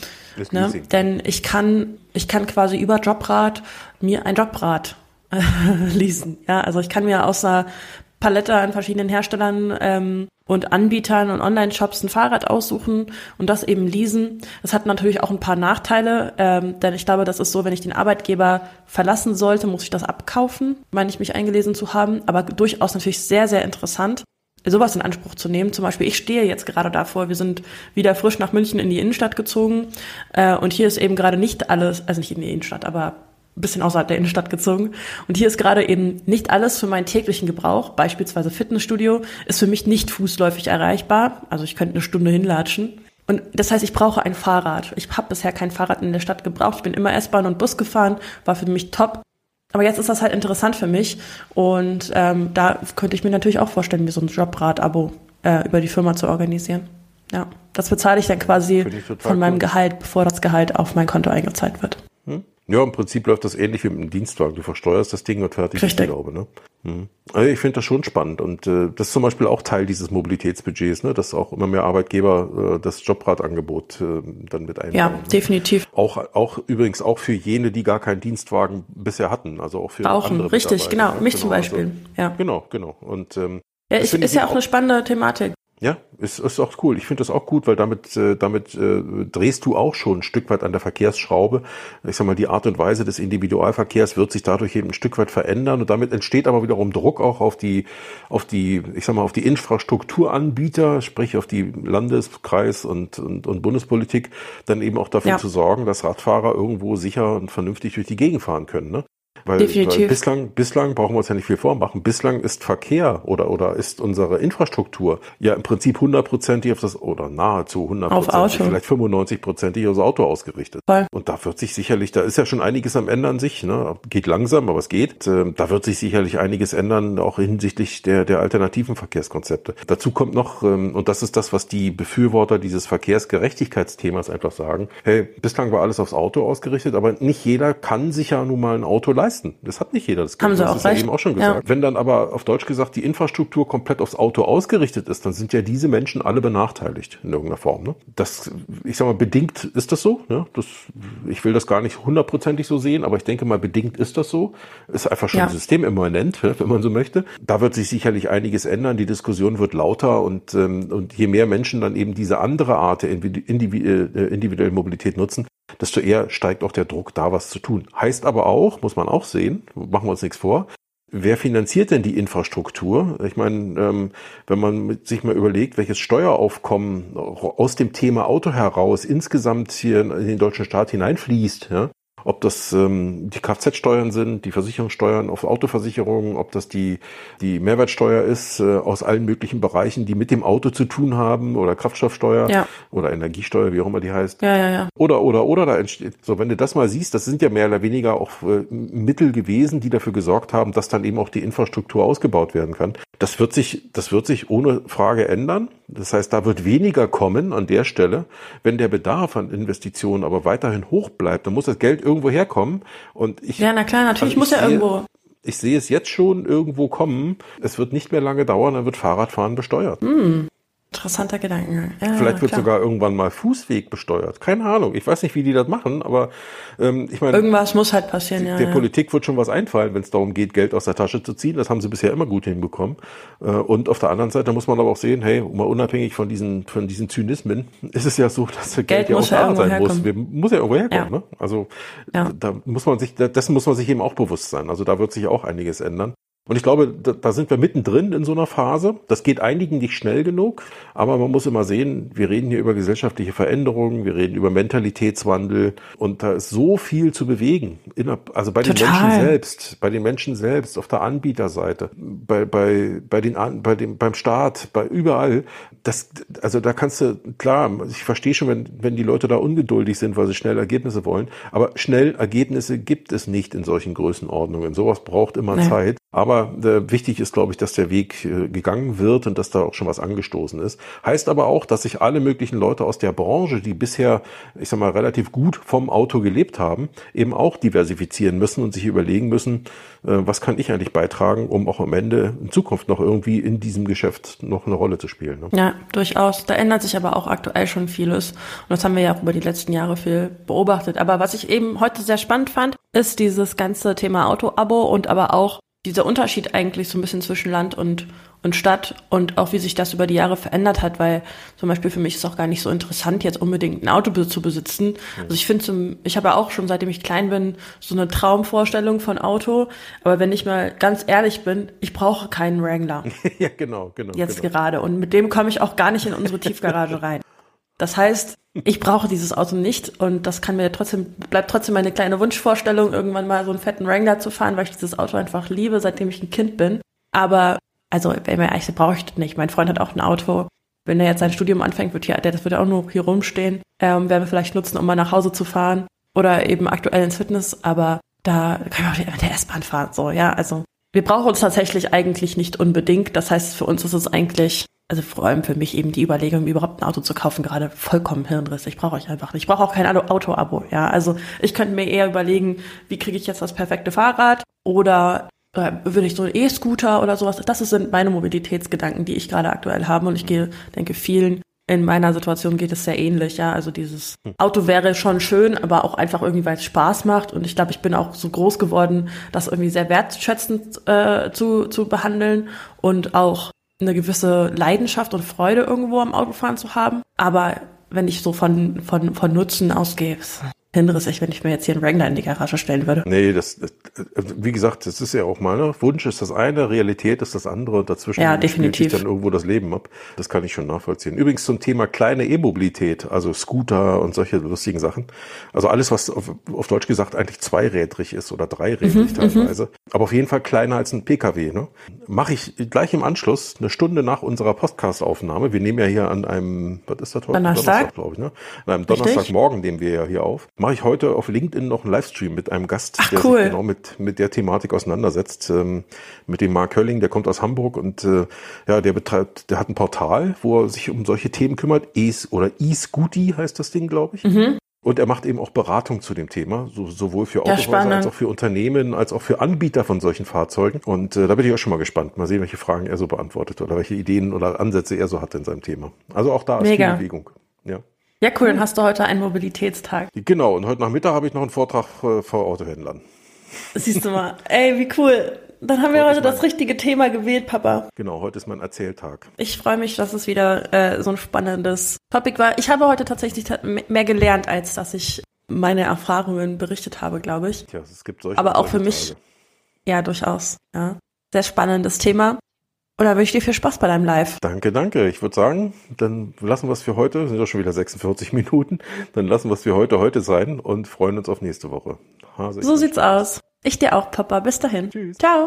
Speaker 2: Ne? Denn ich kann, ich kann quasi über Jobrad mir ein Jobrad äh, leasen. Ja, also ich kann mir aus einer Palette an verschiedenen Herstellern ähm, und Anbietern und Online-Shops ein Fahrrad aussuchen und das eben leasen. Das hat natürlich auch ein paar Nachteile, ähm, denn ich glaube, das ist so, wenn ich den Arbeitgeber verlassen sollte, muss ich das abkaufen, meine ich mich eingelesen zu haben, aber durchaus natürlich sehr, sehr interessant sowas in Anspruch zu nehmen. Zum Beispiel, ich stehe jetzt gerade davor, wir sind wieder frisch nach München in die Innenstadt gezogen äh, und hier ist eben gerade nicht alles, also nicht in die Innenstadt, aber bisschen außerhalb der Innenstadt gezogen. Und hier ist gerade eben nicht alles für meinen täglichen Gebrauch, beispielsweise Fitnessstudio, ist für mich nicht fußläufig erreichbar. Also ich könnte eine Stunde hinlatschen. Und das heißt, ich brauche ein Fahrrad. Ich habe bisher kein Fahrrad in der Stadt gebraucht. Ich bin immer S-Bahn und Bus gefahren, war für mich top. Aber jetzt ist das halt interessant für mich. Und ähm, da könnte ich mir natürlich auch vorstellen, mir so ein Jobrad-Abo äh, über die Firma zu organisieren. Ja, das bezahle ich dann quasi von meinem Gehalt, bevor das Gehalt auf mein Konto eingezahlt wird.
Speaker 1: Hm? Ja, im Prinzip läuft das ähnlich wie mit dem Dienstwagen. Du versteuerst das Ding und fertig
Speaker 2: Richtig.
Speaker 1: ist die Glaube. Ne? Hm. Also ich finde das schon spannend und äh, das ist zum Beispiel auch Teil dieses Mobilitätsbudgets, ne? dass auch immer mehr Arbeitgeber äh, das Jobradangebot äh, dann mit einbauen.
Speaker 2: Ja, definitiv.
Speaker 1: Auch, auch übrigens auch für jene, die gar keinen Dienstwagen bisher hatten, also auch für
Speaker 2: Brauchen,
Speaker 1: andere
Speaker 2: richtig, genau, mich
Speaker 1: genau,
Speaker 2: zum Beispiel.
Speaker 1: Also,
Speaker 2: ja.
Speaker 1: Genau, genau. Und ähm,
Speaker 2: ja, ist, ist ja auch eine spannende Thematik.
Speaker 1: Ja, ist, ist auch cool. Ich finde das auch gut, weil damit, äh, damit äh, drehst du auch schon ein Stück weit an der Verkehrsschraube. Ich sag mal, die Art und Weise des Individualverkehrs wird sich dadurch eben ein Stück weit verändern und damit entsteht aber wiederum Druck auch auf die, auf die, ich sag mal, auf die Infrastrukturanbieter, sprich auf die Landes-, Kreis- und, und, und Bundespolitik, dann eben auch dafür ja. zu sorgen, dass Radfahrer irgendwo sicher und vernünftig durch die Gegend fahren können. Ne? Weil,
Speaker 2: Definitiv.
Speaker 1: Weil bislang, bislang brauchen wir uns ja nicht viel vormachen. Bislang ist Verkehr oder, oder ist unsere Infrastruktur ja im Prinzip hundertprozentig auf das, oder nahezu hundertprozentig, vielleicht 95-prozentig aufs Auto ausgerichtet.
Speaker 2: Voll.
Speaker 1: Und da wird sich sicherlich, da ist ja schon einiges am ändern sich, ne? Geht langsam, aber es geht. Ähm, da wird sich sicherlich einiges ändern, auch hinsichtlich der, der alternativen Verkehrskonzepte. Dazu kommt noch, ähm, und das ist das, was die Befürworter dieses Verkehrsgerechtigkeitsthemas einfach sagen, hey, bislang war alles aufs Auto ausgerichtet, aber nicht jeder kann sich ja nun mal ein Auto leisten leisten. Das hat nicht jeder. Das,
Speaker 2: Haben
Speaker 1: das
Speaker 2: Sie auch
Speaker 1: ist
Speaker 2: recht.
Speaker 1: ja eben auch schon gesagt.
Speaker 2: Ja.
Speaker 1: Wenn dann aber auf Deutsch gesagt die Infrastruktur komplett aufs Auto ausgerichtet ist, dann sind ja diese Menschen alle benachteiligt in irgendeiner Form. Ne? Das, ich sag mal, bedingt ist das so. Ne? Das, ich will das gar nicht hundertprozentig so sehen, aber ich denke mal, bedingt ist das so. Ist einfach schon
Speaker 2: Ja.
Speaker 1: systemimmanent, wenn man so möchte. Da wird sich sicherlich einiges ändern. Die Diskussion wird lauter und, ähm, und je mehr Menschen dann eben diese andere Art der äh, individuellen Mobilität nutzen, desto eher steigt auch der Druck, da was zu tun. Heißt aber auch, muss man auch sehen, machen wir uns nichts vor, wer finanziert denn die Infrastruktur? Ich meine, ähm, wenn man sich mal überlegt, welches Steueraufkommen aus dem Thema Auto heraus insgesamt hier in den deutschen Staat hineinfließt, ja, ob das ähm, die Kfz-Steuern sind, die Versicherungssteuern auf Autoversicherungen, ob das die, die Mehrwertsteuer ist äh, aus allen möglichen Bereichen, die mit dem Auto zu tun haben oder Kraftstoffsteuer
Speaker 2: Ja.
Speaker 1: oder Energiesteuer, wie auch immer die heißt.
Speaker 2: Ja, ja, ja.
Speaker 1: Oder, oder, oder, da entsteht, so, wenn du das mal siehst, das sind ja mehr oder weniger auch äh, Mittel gewesen, die dafür gesorgt haben, dass dann eben auch die Infrastruktur ausgebaut werden kann. Das wird sich, das wird sich ohne Frage ändern. Das heißt, da wird weniger kommen an der Stelle. Wenn der Bedarf an Investitionen aber weiterhin hoch bleibt, dann muss das Geld irgendwo herkommen. Und ich,
Speaker 2: Ja, na klar, natürlich
Speaker 1: Also
Speaker 2: muss ja irgendwo.
Speaker 1: ich sehe es jetzt schon irgendwo kommen. Es wird nicht mehr lange dauern, dann wird Fahrradfahren besteuert.
Speaker 2: Interessanter Gedankengang. Ja,
Speaker 1: Vielleicht wird
Speaker 2: klar.
Speaker 1: sogar irgendwann mal Fußweg besteuert. Keine Ahnung. Ich weiß nicht, wie die das machen, aber ähm, ich meine,
Speaker 2: Irgendwas muss halt passieren, ja.
Speaker 1: der
Speaker 2: ja.
Speaker 1: Politik wird schon was einfallen, wenn es darum geht, Geld aus der Tasche zu ziehen. Das haben sie bisher immer gut hinbekommen. Äh, Und auf der anderen Seite muss man aber auch sehen, hey, mal unabhängig von diesen, von diesen Zynismen, ist es ja so, dass das Geld,
Speaker 2: Geld
Speaker 1: ja auch
Speaker 2: ja
Speaker 1: da sein muss. Wir, muss ja irgendwo herkommen.
Speaker 2: Ja.
Speaker 1: Ne? Also da muss man sich, dessen muss man sich eben auch bewusst sein. Also da wird sich auch einiges ändern. Und ich glaube, da, da sind wir mittendrin in so einer Phase. Das geht einigen nicht schnell genug, aber man muss immer sehen, wir reden hier über gesellschaftliche Veränderungen, wir reden über Mentalitätswandel und da ist so viel zu bewegen. Also bei den
Speaker 2: Total.
Speaker 1: Menschen selbst, bei den Menschen selbst, auf der Anbieterseite, bei, bei, bei den, bei dem, beim Staat, bei überall. Das, also da kannst du, klar, ich verstehe schon, wenn, wenn die Leute da ungeduldig sind, weil sie schnell Ergebnisse wollen, aber schnell Ergebnisse gibt es nicht in solchen Größenordnungen. Sowas braucht immer
Speaker 2: Nee.
Speaker 1: Zeit. Aber äh, wichtig ist, glaube ich, dass der Weg äh, gegangen wird und dass da auch schon was angestoßen ist. Heißt aber auch, dass sich alle möglichen Leute aus der Branche, die bisher, ich sag mal, relativ gut vom Auto gelebt haben, eben auch diversifizieren müssen und sich überlegen müssen, äh, was kann ich eigentlich beitragen, um auch am Ende in Zukunft noch irgendwie in diesem Geschäft noch eine Rolle zu spielen. Ne?
Speaker 2: Ja, durchaus. Da ändert sich aber auch aktuell schon vieles. Und das haben wir ja auch über die letzten Jahre viel beobachtet. Aber was ich eben heute sehr spannend fand, ist dieses ganze Thema Auto-Abo und aber auch dieser Unterschied eigentlich so ein bisschen zwischen Land und, und Stadt und auch wie sich das über die Jahre verändert hat, weil zum Beispiel für mich ist es auch gar nicht so interessant, jetzt unbedingt ein Auto zu besitzen. Also ich finde, zum- ich habe ja auch schon seitdem ich klein bin so eine Traumvorstellung von Auto, aber wenn ich mal ganz ehrlich bin, ich brauche keinen Wrangler
Speaker 1: ja, genau, genau.
Speaker 2: jetzt
Speaker 1: genau.
Speaker 2: gerade. Und mit dem komme ich auch gar nicht in unsere Tiefgarage rein. Das heißt, ich brauche dieses Auto nicht und das kann mir trotzdem, bleibt trotzdem meine kleine Wunschvorstellung, irgendwann mal so einen fetten Wrangler zu fahren, weil ich dieses Auto einfach liebe, seitdem ich ein Kind bin. Aber, also, wenn mir eigentlich das nicht. Mein Freund hat auch ein Auto. Wenn er jetzt sein Studium anfängt, wird hier, der, das wird auch nur hier rumstehen. Ähm, werden wir vielleicht nutzen, um mal nach Hause zu fahren. Oder eben aktuell ins Fitness, aber da können wir auch mit der S-Bahn fahren, so, ja. Also, wir brauchen uns tatsächlich eigentlich nicht unbedingt. Das heißt, für uns ist es eigentlich, also vor allem für mich eben die Überlegung, überhaupt ein Auto zu kaufen, gerade vollkommen Hirnriss. Ich brauche euch einfach nicht. Ich brauche auch kein Auto- Auto-Abo. Ja, also ich könnte mir eher überlegen, wie kriege ich jetzt das perfekte Fahrrad oder äh, würde ich so einen E-Scooter oder sowas. Das sind meine Mobilitätsgedanken, die ich gerade aktuell habe und ich gehe, denke vielen in meiner Situation geht es sehr ähnlich, ja. Also dieses Auto wäre schon schön, aber auch einfach irgendwie, weil es Spaß macht. Und ich glaube, ich bin auch so groß geworden, das irgendwie sehr wertschätzend äh, zu, zu behandeln und auch eine gewisse Leidenschaft und Freude irgendwo am Autofahren zu haben. Aber wenn ich so von, von, von Nutzen ausgehe, ist hinrissig, wenn ich mir jetzt hier einen Wrangler in die Garage stellen würde.
Speaker 1: Nee, das, das, wie gesagt, das ist ja auch mal, Wunsch ist das eine, Realität ist das andere und dazwischen
Speaker 2: Ja,
Speaker 1: sich
Speaker 2: definitiv.
Speaker 1: dann irgendwo das Leben ab. Das kann ich schon nachvollziehen. Übrigens zum Thema kleine E-Mobilität, also Scooter und solche lustigen Sachen. Also alles, was auf, auf Deutsch gesagt eigentlich zweirädrig ist oder
Speaker 2: Mhm,
Speaker 1: dreirädrig teilweise. Aber auf jeden Fall kleiner als ein Pkw. Ne? Mache ich gleich im Anschluss, eine Stunde nach unserer Podcast-Aufnahme. Wir nehmen ja hier an einem, was ist das heute?
Speaker 2: Donnerstag?
Speaker 1: glaube ich, ne? An einem. Donnerstagmorgen nehmen wir ja hier auf. Mache ich heute auf LinkedIn noch einen Livestream mit einem Gast,
Speaker 2: Ach,
Speaker 1: der
Speaker 2: cool.
Speaker 1: sich genau mit, mit der Thematik auseinandersetzt. Ähm, mit dem Mark Hölling, der kommt aus Hamburg und äh, ja, der betreibt, der hat ein Portal, wo er sich um solche Themen kümmert. E oder E-Scooty heißt das Ding, glaube ich.
Speaker 2: Mhm.
Speaker 1: Und er macht eben auch Beratung zu dem Thema, so, sowohl für Autohäuser als auch für Unternehmen, als auch für Anbieter von solchen Fahrzeugen. Und äh, da bin ich auch schon mal gespannt. Mal sehen, welche Fragen er so beantwortet oder welche Ideen oder Ansätze er so hat in seinem Thema. Also auch da ist
Speaker 2: Mega.
Speaker 1: viel Bewegung. Ja.
Speaker 2: Ja, cool, dann hast du heute einen Mobilitätstag.
Speaker 1: Genau, und heute Nachmittag habe ich noch einen Vortrag äh, vor Autohändlern.
Speaker 2: Siehst du mal. Ey, wie cool. Dann haben wir
Speaker 1: Heute
Speaker 2: heute das richtige Thema gewählt, Papa.
Speaker 1: Genau, heute ist mein Erzähltag.
Speaker 2: Ich freue mich, dass es wieder äh, so ein spannendes Topic war. Ich habe heute tatsächlich ta- mehr gelernt, als dass ich meine Erfahrungen berichtet habe, glaube ich.
Speaker 1: Tja, es gibt solche
Speaker 2: Aber auch für mich-. Ja, durchaus. Ja. Sehr spannendes Thema. Dann wünsche ich dir viel Spaß bei deinem Live.
Speaker 1: Danke, danke. Ich würde sagen, dann lassen wir es für heute, sind ja schon wieder 46 Minuten, dann lassen wir es für heute heute sein und freuen uns auf nächste Woche.
Speaker 2: Hase, so sieht's aus. Ich dir auch, Papa. Bis dahin. Tschüss. Ciao.